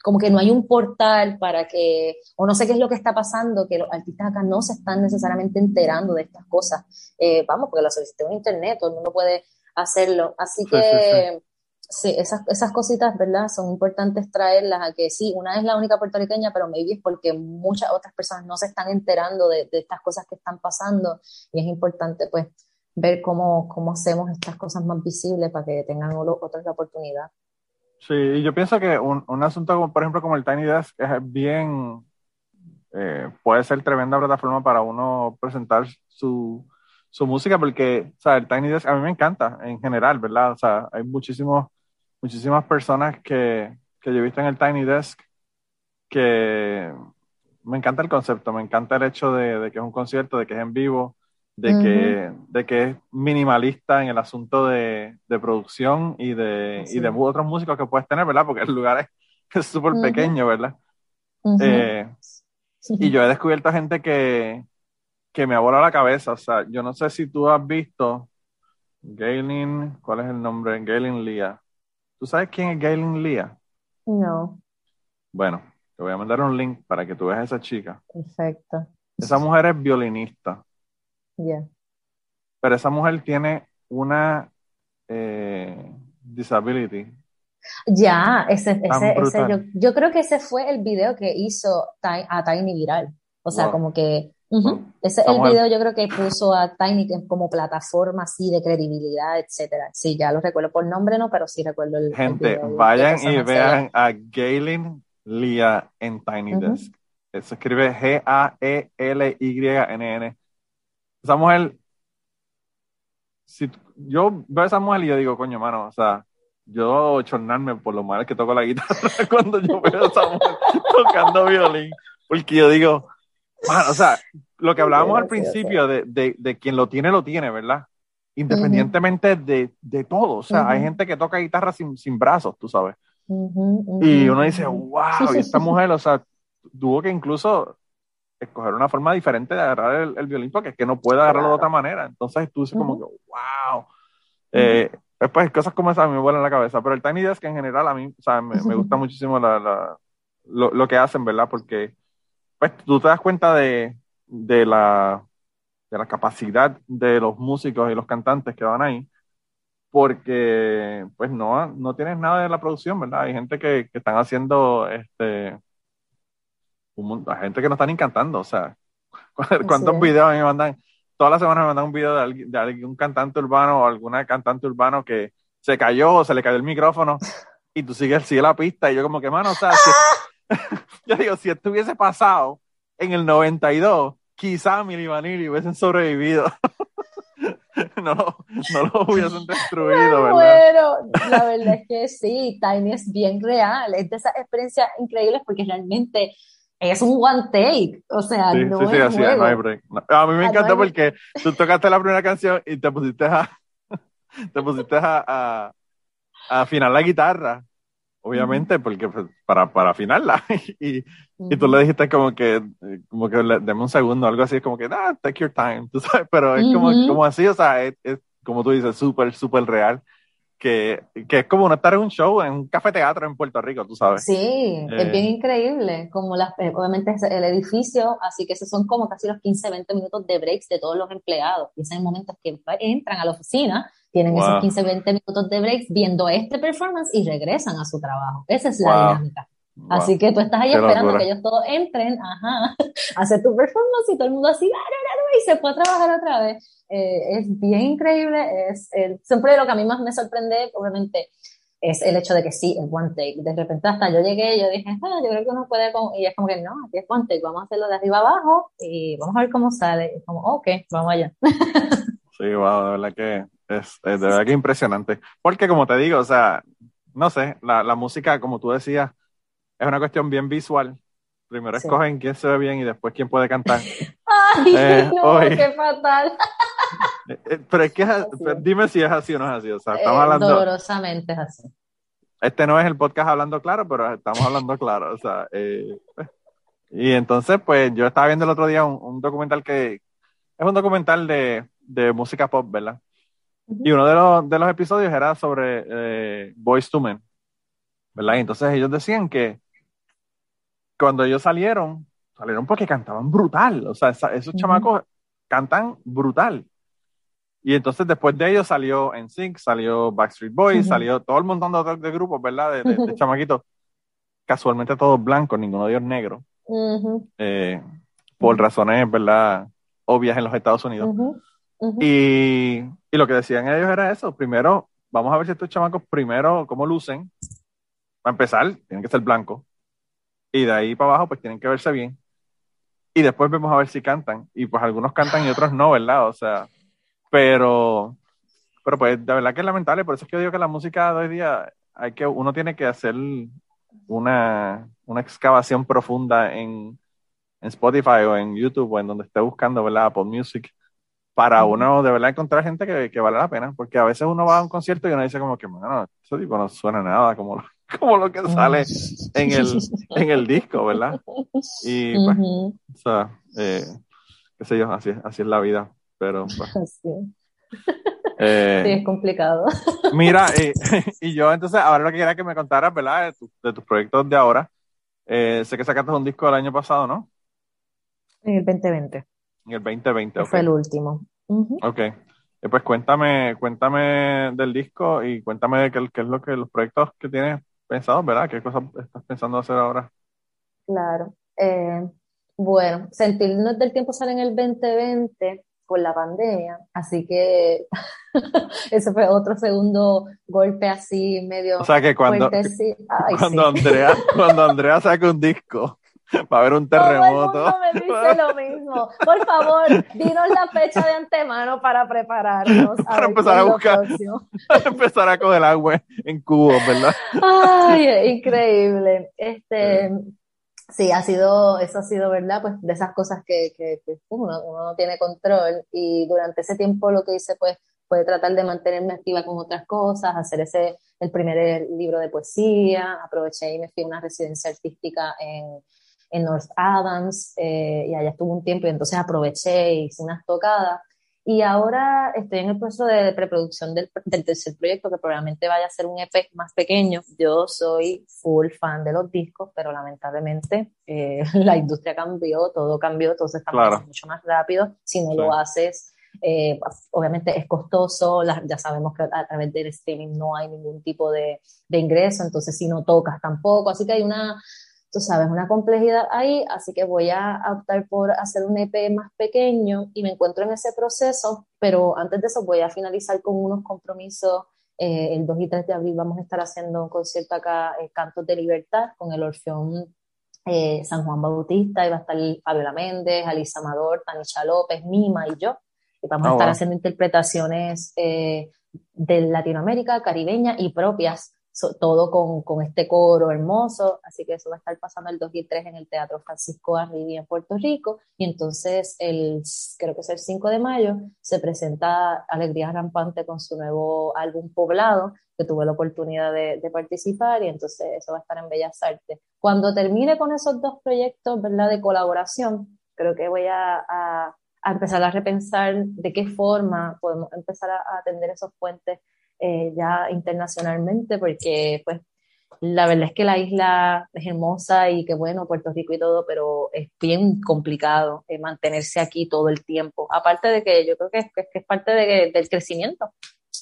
Speaker 2: como que no hay un portal para que, o no sé qué es lo que está pasando, que los artistas acá no se están necesariamente enterando de estas cosas. Eh, vamos, porque la solicité en internet, todo el mundo puede hacerlo. Así que sí, esas, esas cositas, ¿verdad? Son importantes traerlas a que sí, una es la única puertorriqueña, pero maybe es porque muchas otras personas no se están enterando de, de estas cosas que están pasando y es importante pues ver cómo, cómo hacemos estas cosas más visibles para que tengan otros la oportunidad.
Speaker 1: Sí, yo pienso que un, un asunto, como, por ejemplo, como el Tiny Desk es bien, eh, puede ser tremenda plataforma para uno presentar su, su música, porque, o sea, el Tiny Desk a mí me encanta en general, ¿verdad? O sea, hay muchísimos, muchísimas personas que, que yo he visto en el Tiny Desk que me encanta el concepto, me encanta el hecho de, de que es un concierto, de que es en vivo, de, que, de que es minimalista en el asunto de, de producción y de, y de otros músicos que puedes tener, ¿verdad? Porque el lugar es súper pequeño, ¿verdad? Eh, y yo he descubierto gente que, que me ha volado la cabeza. O sea, yo no sé si tú has visto Galen, ¿cuál es el nombre? Galen Lea. ¿Tú sabes quién es Galen Lea?
Speaker 2: No.
Speaker 1: Bueno, te voy a mandar un link para que tú veas a esa chica.
Speaker 2: Perfecto.
Speaker 1: Esa mujer es violinista. Pero esa mujer tiene una eh, disability.
Speaker 2: Ya, ese, ese, ese yo, yo, creo que ese fue el video que hizo a Tiny viral. O sea, como que ese el video yo creo que puso a Tiny como plataforma así de credibilidad, etcétera. Sí, ya lo recuerdo por nombre, no, pero sí recuerdo el.
Speaker 1: Gente, vayan y vean a Galen Lia en Tiny Desk. Se escribe G-A-E-L-Y-N-N. Esa mujer, si yo veo a esa mujer y yo digo, coño, mano, o sea, yo chornarme por lo mal que toco la guitarra cuando yo veo a esa mujer tocando violín, porque yo digo, mano, o sea, lo que hablábamos al principio de, de, de, quien lo tiene, lo tiene, ¿verdad? Independientemente de, de, todo, o sea, hay gente que toca guitarra sin, sin brazos, tú sabes. y uno dice, wow, y esta mujer, o sea, tuvo que incluso escoger una forma diferente de agarrar el, violín porque es que no puede agarrarlo de otra manera. Entonces tú dices como que, wow. Eh, pues cosas como esas a mí me vuelan la cabeza. Pero el Tiny Desk en general a mí, o sea, me, me gusta muchísimo la, la, lo, lo, que hacen, ¿verdad? Porque pues tú te das cuenta de, de, la, de la capacidad de los músicos y los cantantes que van ahí porque pues no, no tienes nada de la producción, ¿verdad? Hay gente que, que están haciendo este un, hay gente que no están encantando, o sea, ¿cuántos videos a mí me mandan? Todas las semanas me mandan un video de, alguien, de algún cantante urbano o alguna cantante urbano que se cayó o se le cayó el micrófono y tú sigues, sigue la pista y yo como que, mano, o sea, yo digo, si esto hubiese pasado en el 92, quizá Milly Vanilli hubiesen sobrevivido. no, no lo hubiesen destruido, ¿verdad?
Speaker 2: Bueno, la verdad es que sí, Tiny es bien real, es de esas experiencias increíbles porque realmente es un one take, o sea, no sí, sí, así, no hay break.
Speaker 1: A mí me ah, encantó porque tú tocaste la primera canción y te pusiste a, te pusiste a, a, afinar la guitarra, obviamente, porque pues, para, para afinarla. y, y tú le dijiste como que, como que le, deme un segundo, algo así, como que, ah, take your time, tú sabes, pero es como, como así, o sea, es, es como tú dices, súper, súper real que, que, es como no estar en un show, en un café teatro en Puerto Rico, tú sabes.
Speaker 2: Sí, es eh, bien increíble, como las, eh, obviamente es el edificio, así que esos son como casi los 15, 20 minutos de breaks de todos los empleados, y es en momentos que entran a la oficina, tienen esos 15, 20 minutos de breaks viendo este performance y regresan a su trabajo. Esa es la dinámica. Así que tú estás ahí esperando que ellos todos entren, ajá, hacer tu performance y todo el mundo así, y se puede trabajar otra vez. Eh, es bien increíble, es el, siempre lo que a mí más me sorprende, obviamente, es el hecho de que sí, es one take. De repente hasta yo llegué y yo dije, ah, yo creo que uno puede, y es como que no, aquí es one take, vamos a hacerlo de arriba abajo y vamos a ver cómo sale. Y como, ok, vamos allá.
Speaker 1: sí, wow, de verdad que es, de verdad que impresionante. Porque como te digo, o sea, no sé, la, la música, como tú decías, es una cuestión bien visual. Primero escogen quién se ve bien y después quién puede cantar.
Speaker 2: Ay, eh, no, qué fatal.
Speaker 1: Eh, eh, pero es que dime si es así o no es así. O sea, estamos hablando.
Speaker 2: Dolorosamente es así.
Speaker 1: Este no es el podcast hablando claro, pero estamos hablando claro. O sea, pues. y entonces, pues yo estaba viendo el otro día un, documental que es un documental de, de música pop, ¿verdad? Y uno de los, de los episodios era sobre Voice to Men, ¿verdad? Y entonces ellos decían que cuando ellos salieron, salieron porque cantaban brutal. O sea, esos chamacos cantan brutal. Y entonces después de ellos salió NSYNC, salió Backstreet Boys, salió todo el montón de, de grupos, ¿verdad? De, chamaquitos. Casualmente todos blancos, ninguno de ellos negro. Eh, por razones, ¿verdad? Obvias en los Estados Unidos. Y, y, lo que decían ellos era eso. Primero, vamos a ver si estos chamacos, primero, cómo lucen. Para empezar, tienen que ser blancos. Y de ahí para abajo, pues tienen que verse bien. Y después vemos a ver si cantan. Y pues algunos cantan y otros no, ¿verdad? O sea, pero, pero pues de verdad que es lamentable. Por eso es que yo digo que la música de hoy día, hay que, uno tiene que hacer una, una excavación profunda en, en Spotify o en YouTube o en donde esté buscando, ¿verdad? Apple Music para uno de verdad encontrar gente que, que, vale la pena, porque a veces uno va a un concierto y uno dice como que, bueno, eso tipo no suena nada como, como lo que sale en el, en el disco, ¿verdad? Y pues, o sea, eh, qué sé yo, así, así es la vida, pero pues,
Speaker 2: sí. Eh, sí, es complicado.
Speaker 1: Mira, y, y, yo entonces, ahora lo que quería que me contaras, ¿verdad? De, tus proyectos de ahora. Eh, sé que sacaste un disco el año pasado, ¿no?
Speaker 2: En el 2020.
Speaker 1: En el 2020,
Speaker 2: Fue el último.
Speaker 1: Ok. Eh, pues cuéntame, cuéntame del disco y cuéntame de qué, es lo que los proyectos que tienes pensados, ¿verdad? ¿Qué cosas estás pensando hacer ahora?
Speaker 2: Claro. Eh, bueno, Sentirnos del Tiempo sale en el 2020 con la pandemia, así que ese fue otro segundo golpe así medio
Speaker 1: o sea que cuando, cuando Andrea cuando Andrea saca un disco Va a haber un terremoto.
Speaker 2: Todo el mundo me dice lo mismo. Por favor, dinos la fecha de antemano para prepararnos.
Speaker 1: para empezar a buscar. Para empezar a coger agua en cubos, ¿verdad?
Speaker 2: Ay, increíble. Este, sí, ha sido, eso ha sido, ¿verdad? Pues de esas cosas que, que, uno, uno, no tiene control. Y durante ese tiempo lo que hice, pues, fue tratar de mantenerme activa con otras cosas, hacer ese, el primer libro de poesía, aproveché y me fui a una residencia artística en en North Adams eh, y allá estuve un tiempo y entonces aproveché y hice unas tocadas. Y ahora estoy en el proceso de preproducción del, del, tercer proyecto, que probablemente vaya a ser un EP más pequeño. Yo soy full fan de los discos, pero lamentablemente eh, la industria cambió, todo cambió, todo se está mucho más rápido. Si no lo haces, eh, obviamente es costoso, ya sabemos que a través del streaming no hay ningún tipo de, de ingreso, entonces si no tocas tampoco. Así que hay una tú sabes, una complejidad ahí, así que voy a optar por hacer un EP más pequeño y me encuentro en ese proceso, pero antes de eso voy a finalizar con unos compromisos. Eh, el 2 y 3 de abril vamos a estar haciendo un concierto acá, eh, Cantos de Libertad, con el Orfeón eh, San Juan Bautista, y va a estar Fabiola Méndez, Alisa Amador, Tanisha López, Mima y yo. Y vamos a ah, estar haciendo interpretaciones de Latinoamérica, caribeña y propias todo con, con, este coro hermoso, así que eso va a estar pasando el 2 y 3 en el Teatro Francisco Arribi en Puerto Rico, y entonces el, creo que es el 5 de mayo, se presenta Alegría Rampante con su nuevo álbum Poblado, que tuve la oportunidad de, de, participar, y entonces eso va a estar en Bellas Artes. Cuando termine con esos dos proyectos, ¿verdad?, de colaboración, creo que voy a, a, a empezar a repensar de qué forma podemos empezar a atender esos puentes eh, ya internacionalmente, porque pues la verdad es que la isla es hermosa y que bueno, Puerto Rico y todo, pero es bien complicado eh, mantenerse aquí todo el tiempo. Aparte de que yo creo que es, parte de, del crecimiento.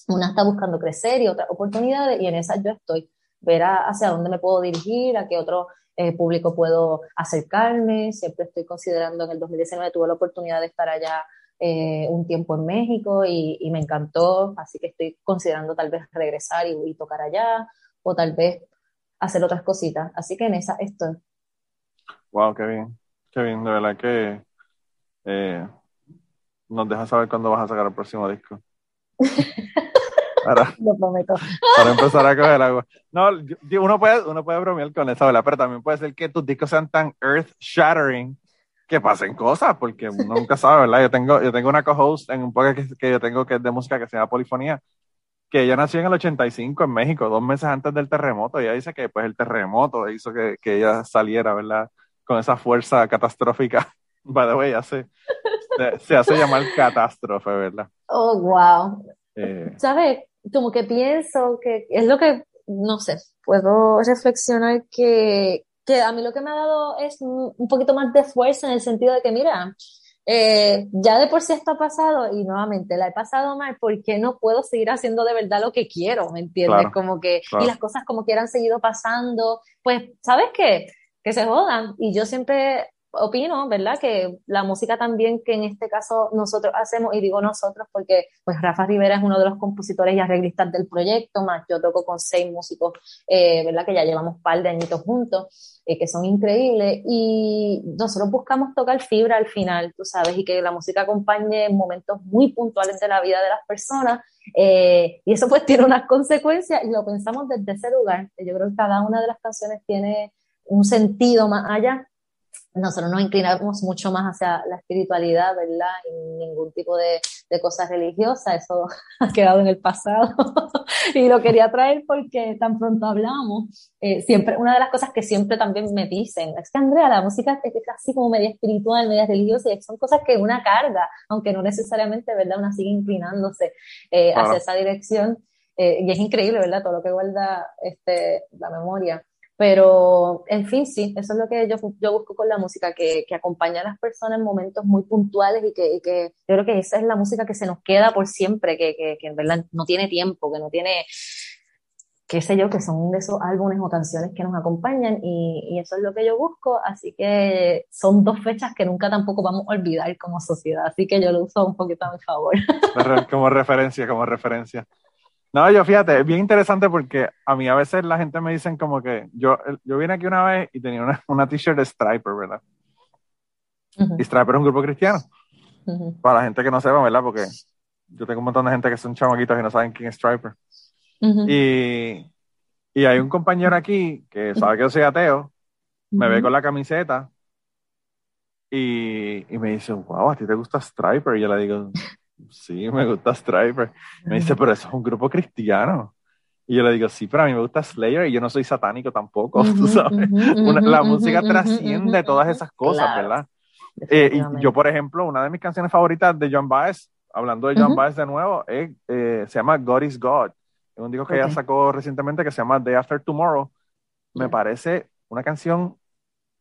Speaker 2: Una está buscando crecer y otras oportunidades y en esas yo estoy. Ver hacia dónde me puedo dirigir, a qué otro eh, público puedo acercarme. Siempre estoy considerando, en el 2019 tuve la oportunidad de estar allá eh, un tiempo en México y, me encantó, así que estoy considerando tal vez regresar y, tocar allá o tal vez hacer otras cositas. Así que en esa estoy.
Speaker 1: Wow, qué bien, qué bien, de verdad que eh, nos deja saber cuándo vas a sacar el próximo disco. Para,
Speaker 2: Lo prometo.
Speaker 1: para empezar a coger agua. No, uno puede, uno puede bromear con eso, ¿verdad? Pero también puede ser que tus discos sean tan earth shattering que pasen cosas, porque uno nunca sabe, ¿verdad? Yo tengo, yo tengo una co-host en un podcast que, que, yo tengo que es de música que se llama Polifonía, que ella nació en el 85 en México, dos meses antes del terremoto, y ella dice que pues el terremoto hizo que, que ella saliera, ¿verdad? Con esa fuerza catastrófica. By the way, se, se, hace llamar catástrofe, ¿verdad?
Speaker 2: Oh, wow. Eh, ¿Sabes? Como que pienso que es lo que, no sé, puedo reflexionar que que a mí lo que me ha dado es un poquito más de fuerza en el sentido de que, mira, eh, ya de por sí esto ha pasado y nuevamente la he pasado mal porque no puedo seguir haciendo de verdad lo que quiero, ¿me entiendes? como que, y las cosas como que han seguido pasando, pues, ¿sabes qué? Que se jodan. Y yo siempre opino, ¿verdad? Que la música también que en este caso nosotros hacemos, y digo nosotros porque pues Rafa Rivera es uno de los compositores y arreglistas del proyecto, más yo toco con seis músicos, eh, ¿verdad? Que ya llevamos par de añitos juntos, eh, que son increíbles, y nosotros buscamos tocar fibra al final, tú sabes, y que la música acompañe momentos muy puntuales de la vida de las personas, eh, y eso pues tiene unas consecuencias, y lo pensamos desde ese lugar, yo creo que cada una de las canciones tiene un sentido más allá nosotros nos inclinamos mucho más hacia la espiritualidad, ¿verdad? Y ningún tipo de, de cosas religiosas, eso ha quedado en el pasado. y lo quería traer porque tan pronto hablamos, eh, siempre, una de las cosas que siempre también me dicen, es que Andrea, la música es así como media espiritual, media religiosa, y son cosas que una carga, aunque no necesariamente, ¿verdad? Una sigue inclinándose eh, hacia esa dirección. Eh, y es increíble, ¿verdad? Todo lo que guarda este, la memoria. Pero, en fin, sí, eso es lo que yo, yo busco con la música, que, que acompaña a las personas en momentos muy puntuales y que, que, yo creo que esa es la música que se nos queda por siempre, que, que, que en verdad no tiene tiempo, que no tiene, qué sé yo, que son de esos álbumes o canciones que nos acompañan y, y, eso es lo que yo busco, así que son dos fechas que nunca tampoco vamos a olvidar como sociedad, así que yo lo uso un poquito a mi favor.
Speaker 1: Como referencia, como referencia. No, yo fíjate, es bien interesante porque a mí a veces la gente me dicen como que yo, yo vine aquí una vez y tenía una, una t-shirt de Striper, ¿verdad? Y Striper es un grupo cristiano. Para la gente que no sepa, ¿verdad? Porque yo tengo un montón de gente que son chamaquitos y no saben quién es Striper. y, y hay un compañero aquí que sabe que yo soy ateo, me ve con la camiseta y, y me dice, wow, ¿a ti te gusta Striper? Y yo le digo, sí, me gusta Striper. Me dice, pero eso es un grupo cristiano. Y yo le digo, sí, pero a mí me gusta Slayer y yo no soy satánico tampoco, tú sabes. la música trasciende todas esas cosas, ¿verdad? Eh, y yo, por ejemplo, una de mis canciones favoritas de John Baez, hablando de John Baez de nuevo, eh, se llama God is God. Es un disco que ella sacó recientemente que se llama Day After Tomorrow. Me parece una canción,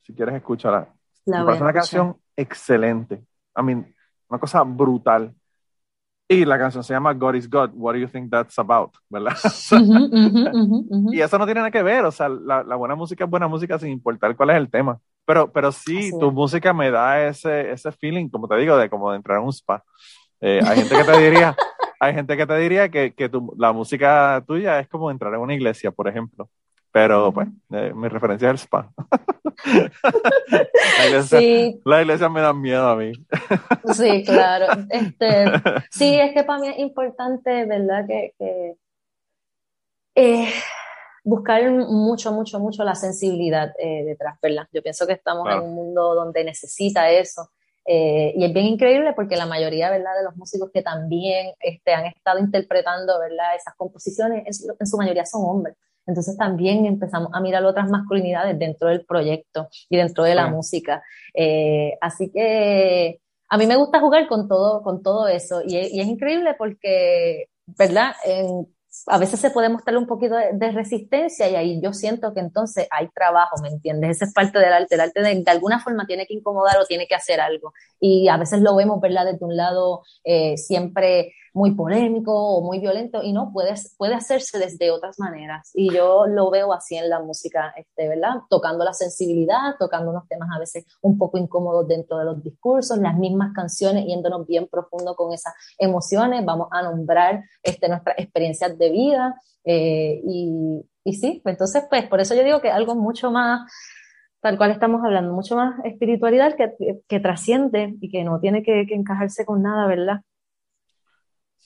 Speaker 1: si quieres escúchala, me parece una canción excelente. I mean, una cosa brutal. Y la canción se llama God is God, What do you think that's about? ¿Verdad? y eso no tiene nada que ver, o sea, la, la, buena música es buena música sin importar cuál es el tema. Pero, pero sí, tu música me da ese, ese feeling, como te digo, de como de entrar en un spa. Eh, hay gente que te diría, hay gente que te diría que, que tu, la música tuya es como entrar en una iglesia, por ejemplo. Pero, pues, eh, mi referencia es el spa. la, iglesia, sí. la, iglesia, me da miedo a mí.
Speaker 2: sí, claro. Este, sí, es que para mí es importante, ¿verdad? Que, que eh, buscar mucho, mucho, mucho la sensibilidad eh, detrás, ¿verdad? Yo pienso que estamos claro. en un mundo donde necesita eso. Eh, y es bien increíble porque la mayoría, ¿verdad?, de los músicos que también este, han estado interpretando, ¿verdad?, esas composiciones, en, en su mayoría son hombres. Entonces también empezamos a mirar otras masculinidades dentro del proyecto y dentro de la sí. música. Eh, así que a mí me gusta jugar con todo, con todo eso y, y es increíble porque, ¿verdad? En, a veces se puede mostrar un poquito de, de, resistencia y ahí yo siento que entonces hay trabajo, ¿me entiendes? Esa es parte del arte. El arte de, de, alguna forma tiene que incomodar o tiene que hacer algo. Y a veces lo vemos, ¿verdad? Desde un lado eh, siempre muy polémico o muy violento y no, puede, puede hacerse desde otras maneras. Y yo lo veo así en la música, este, ¿verdad? Tocando la sensibilidad, tocando unos temas a veces un poco incómodos dentro de los discursos, las mismas canciones, yéndonos bien profundo con esas emociones, vamos a nombrar este, nuestras experiencias de vida. Eh, y, y sí, entonces, pues por eso yo digo que algo mucho más tal cual estamos hablando, mucho más espiritualidad que, que, que trasciende y que no tiene que, que, encajarse con nada, ¿verdad?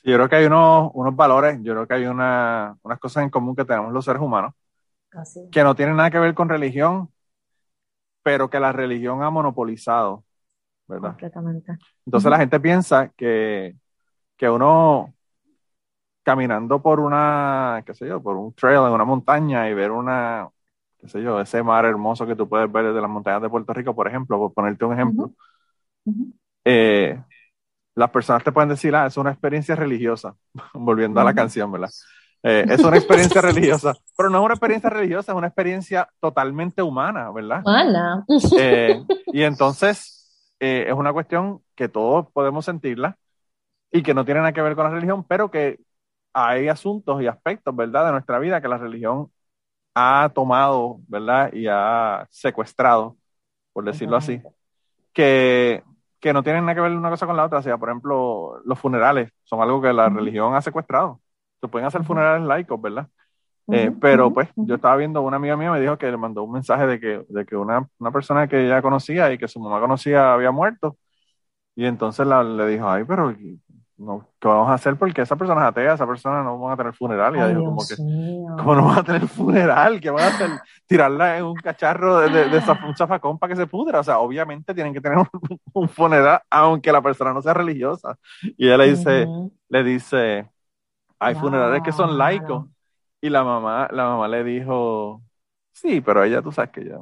Speaker 1: Yo creo que hay unos, unos valores, yo creo que hay una, unas cosas en común que tenemos los seres humanos,
Speaker 2: Así.
Speaker 1: que no tienen nada que ver con religión, pero que la religión ha monopolizado, ¿verdad?
Speaker 2: Completamente.
Speaker 1: Entonces uh -huh. la gente piensa que, que uno caminando por una, qué sé yo, por un trail en una montaña y ver una, qué sé yo, ese mar hermoso que tú puedes ver desde las montañas de Puerto Rico, por ejemplo, por ponerte un ejemplo, uh -huh. eh, las personas te pueden decir, ah, es una experiencia religiosa, volviendo a la canción, ¿verdad? Eh, es una experiencia religiosa, pero no es una experiencia religiosa, es una experiencia totalmente humana, ¿verdad?
Speaker 2: Humana.
Speaker 1: Eh, y entonces eh, es una cuestión que todos podemos sentirla y que no tiene nada que ver con la religión, pero que hay asuntos y aspectos, ¿verdad?, de nuestra vida que la religión ha tomado, ¿verdad?, y ha secuestrado, por decirlo así, que, que no tienen nada que ver una cosa con la otra. O sea, por ejemplo, los funerales son algo que la religión ha secuestrado. Se pueden hacer funerales laicos, ¿verdad? Eh, pero pues yo estaba viendo, una amiga mía me dijo que le mandó un mensaje de que, de que una, una persona que ella conocía y que su mamá conocía había muerto. Y entonces la, le dijo, ay, pero no, ¿qué vamos a hacer? Porque esa persona es atea, esa persona no van a tener funeral. Y ella dijo, como que, ¿cómo no van a tener funeral? ¿Qué van a hacer? Tirarla en un cacharro de, de, un zafacón para que se pudra. O sea, obviamente tienen que tener un, funeral, aunque la persona no sea religiosa. Y ella le dice, le dice, hay funerales que son laicos. Y la mamá, la mamá le dijo, sí, pero ella, tú sabes que ya,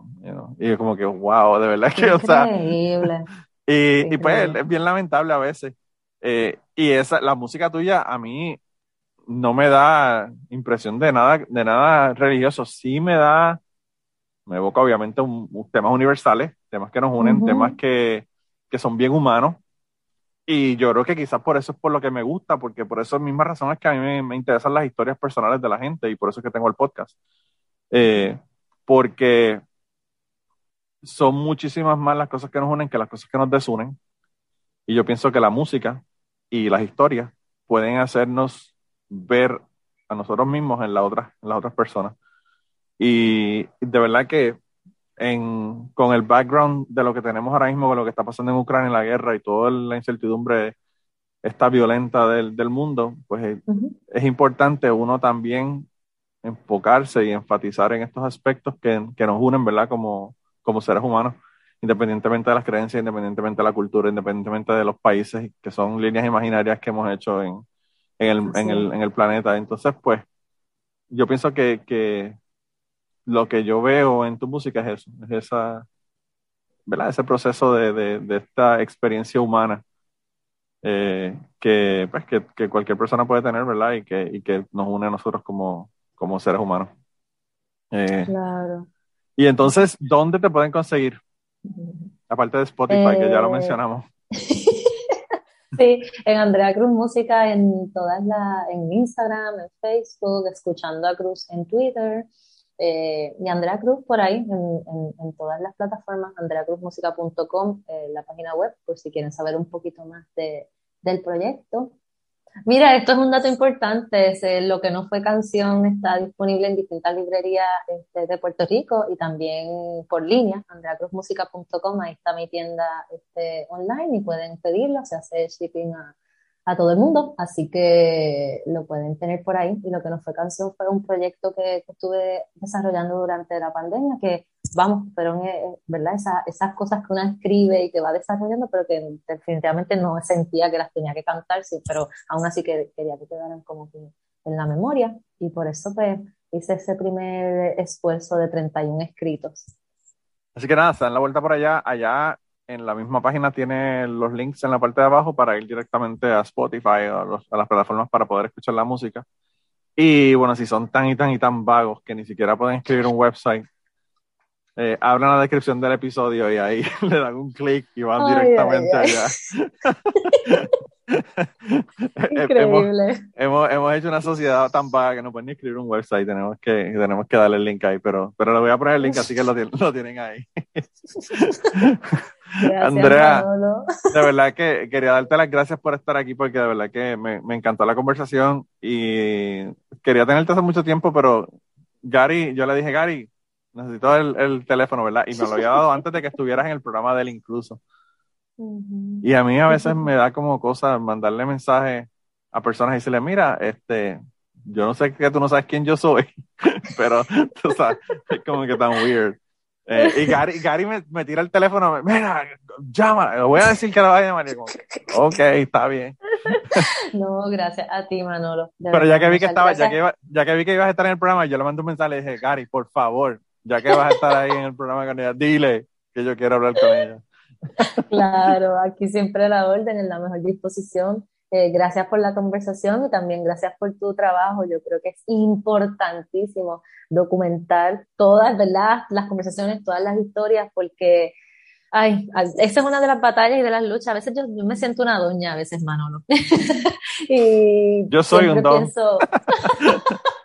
Speaker 1: y como que, wow, de verdad que, o sea, y, y pues es bien lamentable a veces. Eh, y esa, la música tuya a mí no me da impresión de nada, de nada religioso. Sí me da, me evoca obviamente un, temas universales, temas que nos unen, temas que, que, son bien humanos. Y yo creo que quizás por eso es por lo que me gusta, porque por eso mismas razones que a mí me, me, interesan las historias personales de la gente y por eso es que tengo el podcast. Eh, porque son muchísimas más las cosas que nos unen que las cosas que nos desunen. Y yo pienso que la música y las historias pueden hacernos ver a nosotros mismos en, la otra, en las otras personas. Y de verdad que en, con el background de lo que tenemos ahora mismo, con lo que está pasando en Ucrania, en la guerra y toda la incertidumbre esta violenta del, del mundo, pues es, es, importante uno también enfocarse y enfatizar en estos aspectos que, que nos unen, ¿verdad? Como, como seres humanos independientemente de las creencias, independientemente de la cultura, independientemente de los países, que son líneas imaginarias que hemos hecho en, en, el, en, el, en el, planeta. Entonces, pues, yo pienso que, que, lo que yo veo en tu música es eso, es esa, ¿verdad? ese proceso de, de, de esta experiencia humana eh, que, pues, que, que, cualquier persona puede tener, ¿verdad? Y que, y que nos une a nosotros como, como seres humanos.
Speaker 2: Eh, claro.
Speaker 1: Y entonces, ¿dónde te pueden conseguir? Aparte de Spotify, que ya lo eh, mencionamos.
Speaker 2: sí, en Andrea Cruz Música en todas las, en Instagram, en Facebook, escuchando a Cruz en Twitter. Eh, y Andrea Cruz por ahí, en, en, todas las plataformas, andreacruzmusica.com, eh, la página web, por si quieren saber un poquito más de, del proyecto. Mira, esto es un dato importante. lo que no fue canción está disponible en distintas librerías este, de Puerto Rico y también por línea, andreacruzmusica.com. Ahí está mi tienda este, online y pueden pedirlo. Se hace shipping a, a todo el mundo, así que lo pueden tener por ahí. Y lo que no fue canción fue un proyecto que, estuve desarrollando durante la pandemia, que vamos, pero ¿verdad? esas cosas que uno escribe y que va desarrollando, pero que definitivamente no sentía que las tenía que cantar, sí, pero aún así que quería que quedaran como que en la memoria. Y por eso pues hice ese primer esfuerzo de 31 escritos.
Speaker 1: Así que nada, se dan la vuelta por allá. Allá en la misma página tiene los links en la parte de abajo para ir directamente a Spotify o a, las plataformas para poder escuchar la música. Y bueno, si son tan y tan y tan vagos que ni siquiera pueden escribir un website, eh, abran la descripción del episodio y ahí le dan un clic y van directamente allá.
Speaker 2: Increíble.
Speaker 1: hemos, hemos, hecho una sociedad tan vaga que no pueden ni escribir un website, tenemos que, tenemos que darle el link ahí, pero, pero le voy a poner el link así que lo, lo tienen ahí. Andrea, de verdad que quería darte las gracias por estar aquí porque de verdad que me, me encantó la conversación y quería tenerte hace mucho tiempo, pero Gary, yo le dije, Gary, necesito el, el teléfono, ¿verdad? Y me lo había dado antes de que estuvieras en el programa de él incluso. Y a mí a veces me da como cosa mandarle mensajes a personas y decirle, mira, este, yo no sé que tú no sabes quién yo soy, pero tú sabes, es como que tan weird. Eh, y Gary, Gary me, me, tira el teléfono, mira, llama, le voy a decir que la vaya a llamar. Y como, ok, está bien.
Speaker 2: No, gracias a ti, Manolo.
Speaker 1: Pero ya que vi que estaba, ya que, ya que vi que ibas a estar en el programa, yo le mandé un mensaje y le dije, Gary, por favor, ya que vas a estar ahí en el programa con ella, dile que yo quiero hablar con ella.
Speaker 2: Claro, aquí siempre la orden, en la mejor disposición. Eh, gracias por la conversación y también gracias por tu trabajo. Yo creo que es importantísimo documentar todas, ¿verdad? Las conversaciones, todas las historias, porque Ay, esa es una de las batallas y de las luchas. A veces yo, me siento una doña, a veces Manolo.
Speaker 1: y yo soy un don.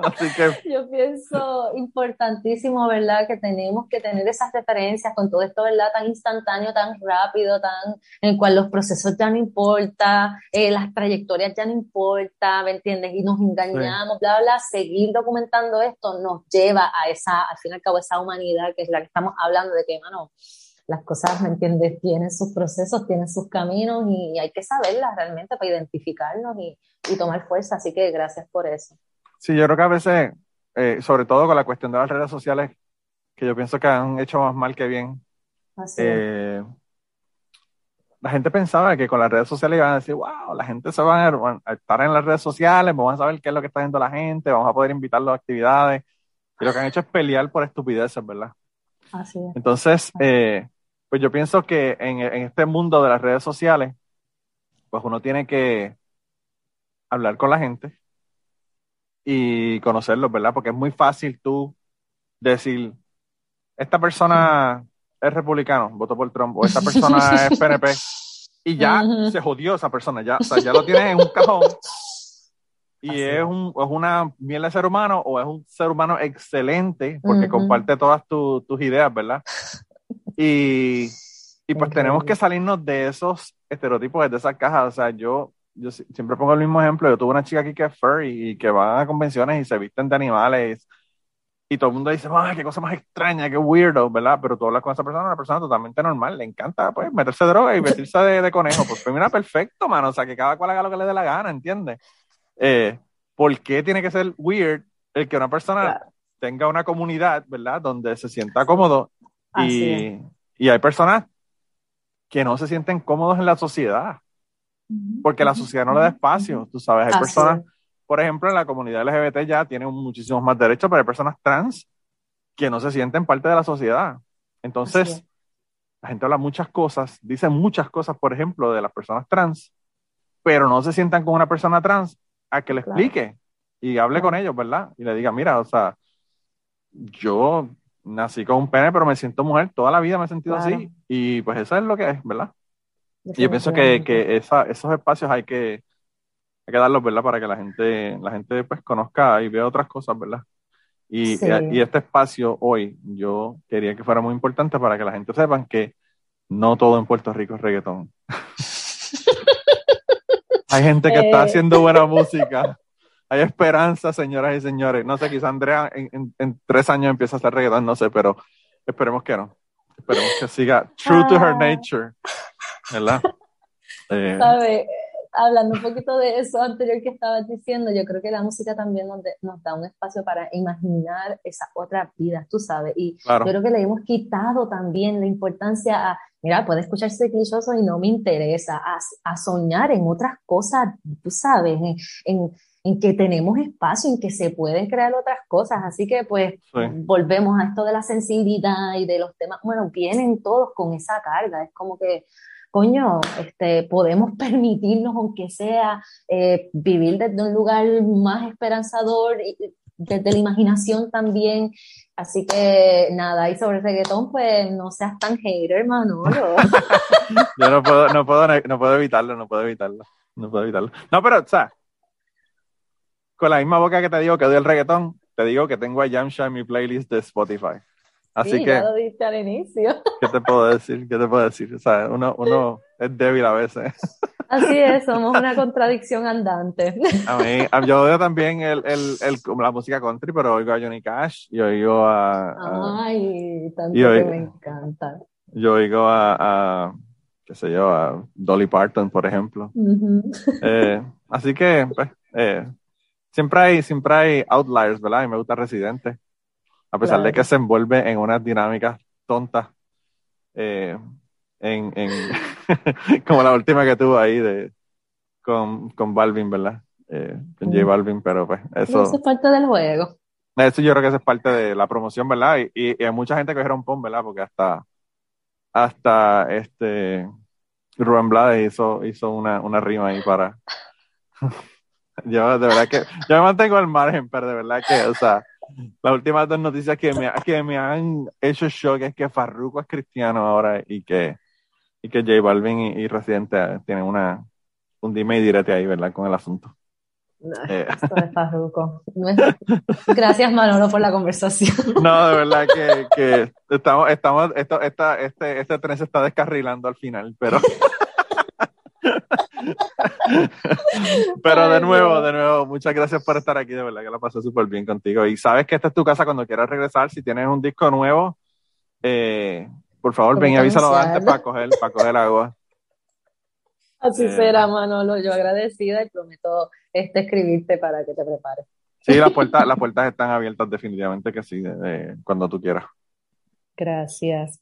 Speaker 2: Así que... Yo pienso importantísimo, ¿verdad? Que tenemos que tener esas referencias con todo esto, ¿verdad? Tan instantáneo, tan rápido, tan en el cual los procesos ya no importan, eh, las trayectorias ya no importan, ¿me entiendes? Y nos engañamos, bla, bla. Seguir documentando esto nos lleva a esa, al fin y al cabo, esa humanidad que es la que estamos hablando de que, mano, las cosas, ¿me entiendes? Tienen sus procesos, tienen sus caminos y hay que saberlas realmente para identificarnos y, tomar fuerza. Así que gracias por eso.
Speaker 1: Sí, yo creo que a veces, eh, sobre todo con la cuestión de las redes sociales, que yo pienso que han hecho más mal que bien. Eh, la gente pensaba que con las redes sociales iban a decir, wow, la gente se va a, estar en las redes sociales, vamos a saber qué es lo que está haciendo la gente, vamos a poder invitarlos a actividades. Y lo que han hecho es pelear por estupideces, ¿verdad?
Speaker 2: Así es.
Speaker 1: Entonces, eh, pues yo pienso que en, este mundo de las redes sociales, pues uno tiene que hablar con la gente y conocerlos, ¿verdad? Porque es muy fácil tú decir, esta persona es republicano, votó por Trump, o esta persona es PNP, y ya se jodió esa persona, ya, o sea, ya lo tienes en un cajón. Y es, un, es una miel de ser humano o es un ser humano excelente porque comparte todas tus ideas, ¿verdad? Y, y pues tenemos que salirnos de esos estereotipos, de esas cajas. O sea, yo, yo siempre pongo el mismo ejemplo. Yo tuve una chica aquí que es furry y que va a convenciones y se visten de animales. Y todo el mundo dice, ¡ay, qué cosa más extraña, qué weirdo! ¿Verdad? Pero tú hablas con esa persona, una persona totalmente normal. Le encanta, pues, meterse droga y vestirse de, de conejo. Pues, pues, mira, perfecto, mano. O sea, que cada cual haga lo que le dé la gana, ¿entiendes? Eh, ¿Por qué tiene que ser weird el que una persona tenga una comunidad, ¿verdad? Donde se sienta cómodo y, y, hay personas que no se sienten cómodos en la sociedad, porque la sociedad no le da espacio, tú sabes, hay personas, por ejemplo, en la comunidad LGBT ya tienen muchísimos más derechos, pero hay personas trans que no se sienten parte de la sociedad. Entonces, la gente habla muchas cosas, dice muchas cosas, por ejemplo, de las personas trans, pero no se sientan con una persona trans a que le explique y hable con ellos, ¿verdad? Y le diga, mira, o sea, yo nací con un pene, pero me siento mujer, toda la vida me he sentido así, y pues eso es lo que es, ¿verdad? Yo pienso que, que esa, esos espacios hay que, hay que darlos, ¿verdad? Para que la gente, la gente pues conozca y vea otras cosas, ¿verdad? Y, y, este espacio hoy, yo quería que fuera muy importante para que la gente sepan que no todo en Puerto Rico es reggaetón. hay gente que está eh. haciendo buena música hay esperanza, señoras y señores. No sé, quizá Andrea en, tres años empieza a hacer reggaetón, no sé, pero esperemos que no. Esperemos que siga true to her ah. nature, ¿verdad?
Speaker 2: Eh, Hablando un poquito de eso anterior que estabas diciendo, yo creo que la música también nos, nos da un espacio para imaginar esa otra vida, tú sabes, y yo creo que le hemos quitado también la importancia a, mira, puede escucharse clichoso y no me interesa, a, a soñar en otras cosas, tú sabes, en en que tenemos espacio, en que se pueden crear otras cosas. Así que pues volvemos a esto de la sensibilidad y de los temas, bueno, vienen todos con esa carga, es como que, coño, este, podemos permitirnos, aunque sea, eh, vivir desde un lugar más esperanzador, desde la imaginación también. Así que nada, y sobre el reggaetón, pues no seas tan hater, Manolo.
Speaker 1: Yo no puedo, no puedo, no puedo evitarlo, no puedo evitarlo. No puedo evitarlo. No, pero, o sea, con la misma boca que te digo que doy el reggaetón, te digo que tengo a Yamcha en mi playlist de Spotify. Así
Speaker 2: sí,
Speaker 1: que.
Speaker 2: Ya lo diste al inicio.
Speaker 1: ¿Qué te puedo decir? ¿Qué te puedo decir? O sea, uno, uno es débil a veces.
Speaker 2: Así es, somos una contradicción andante.
Speaker 1: A mí, yo oigo también el, el, el, la música country, pero oigo a Johnny Cash y oigo
Speaker 2: a. Ay, tanto que me encanta.
Speaker 1: Yo oigo a, a, qué sé yo, a Dolly Parton, por ejemplo. eh, así que, pues, eh, siempre hay, siempre hay outliers, ¿verdad? Y me gusta Residente. A pesar de que se envuelve en unas dinámicas tontas. Eh, en, en como la última que tuvo ahí de con, con Balvin, ¿verdad? Eh, con J Balvin, pero pues eso.
Speaker 2: Eso es parte del juego.
Speaker 1: Eso yo creo que eso es parte de la promoción, ¿verdad? Y, y, hay mucha gente que dijeron pon, ¿verdad? Porque hasta, hasta este Rubén Blades hizo, hizo una, una rima ahí para, yo de verdad que, yo me mantengo al margen, pero de verdad que, o sea, las últimas dos noticias que me, que me han hecho shock es que Farruko es cristiano ahora y que, y que J Balvin y, Residente tienen una, un dime y direte ahí, ¿verdad? Con el asunto.
Speaker 2: Eh. Gracias Manolo por la conversación.
Speaker 1: No, de verdad que, que estamos, estamos, esto, esta, este, este tren se está descarrilando al final, pero. Pero de nuevo, de nuevo, muchas gracias por estar aquí, de verdad que la pasé súper bien contigo. Y sabes que esta es tu casa cuando quieras regresar, si tienes un disco nuevo, eh, por favor ven y avísalo antes para coger, para coger agua.
Speaker 2: Así eh, será, Manolo, yo agradecida y prometo este escribirte para que te prepares.
Speaker 1: Sí, las puertas, las puertas están abiertas definitivamente que sí, cuando tú quieras.
Speaker 2: Gracias.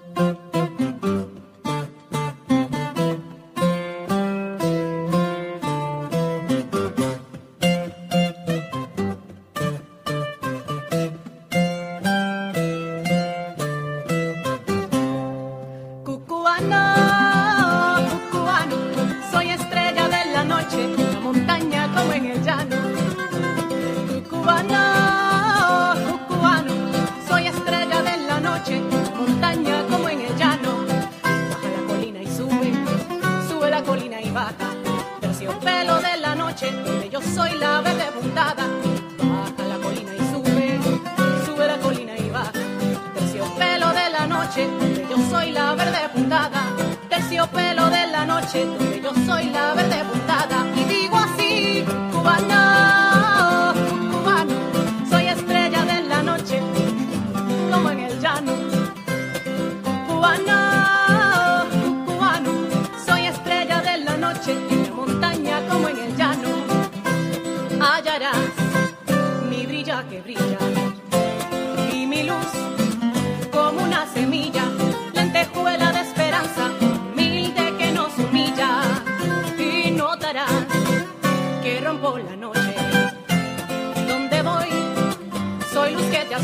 Speaker 3: Cubano.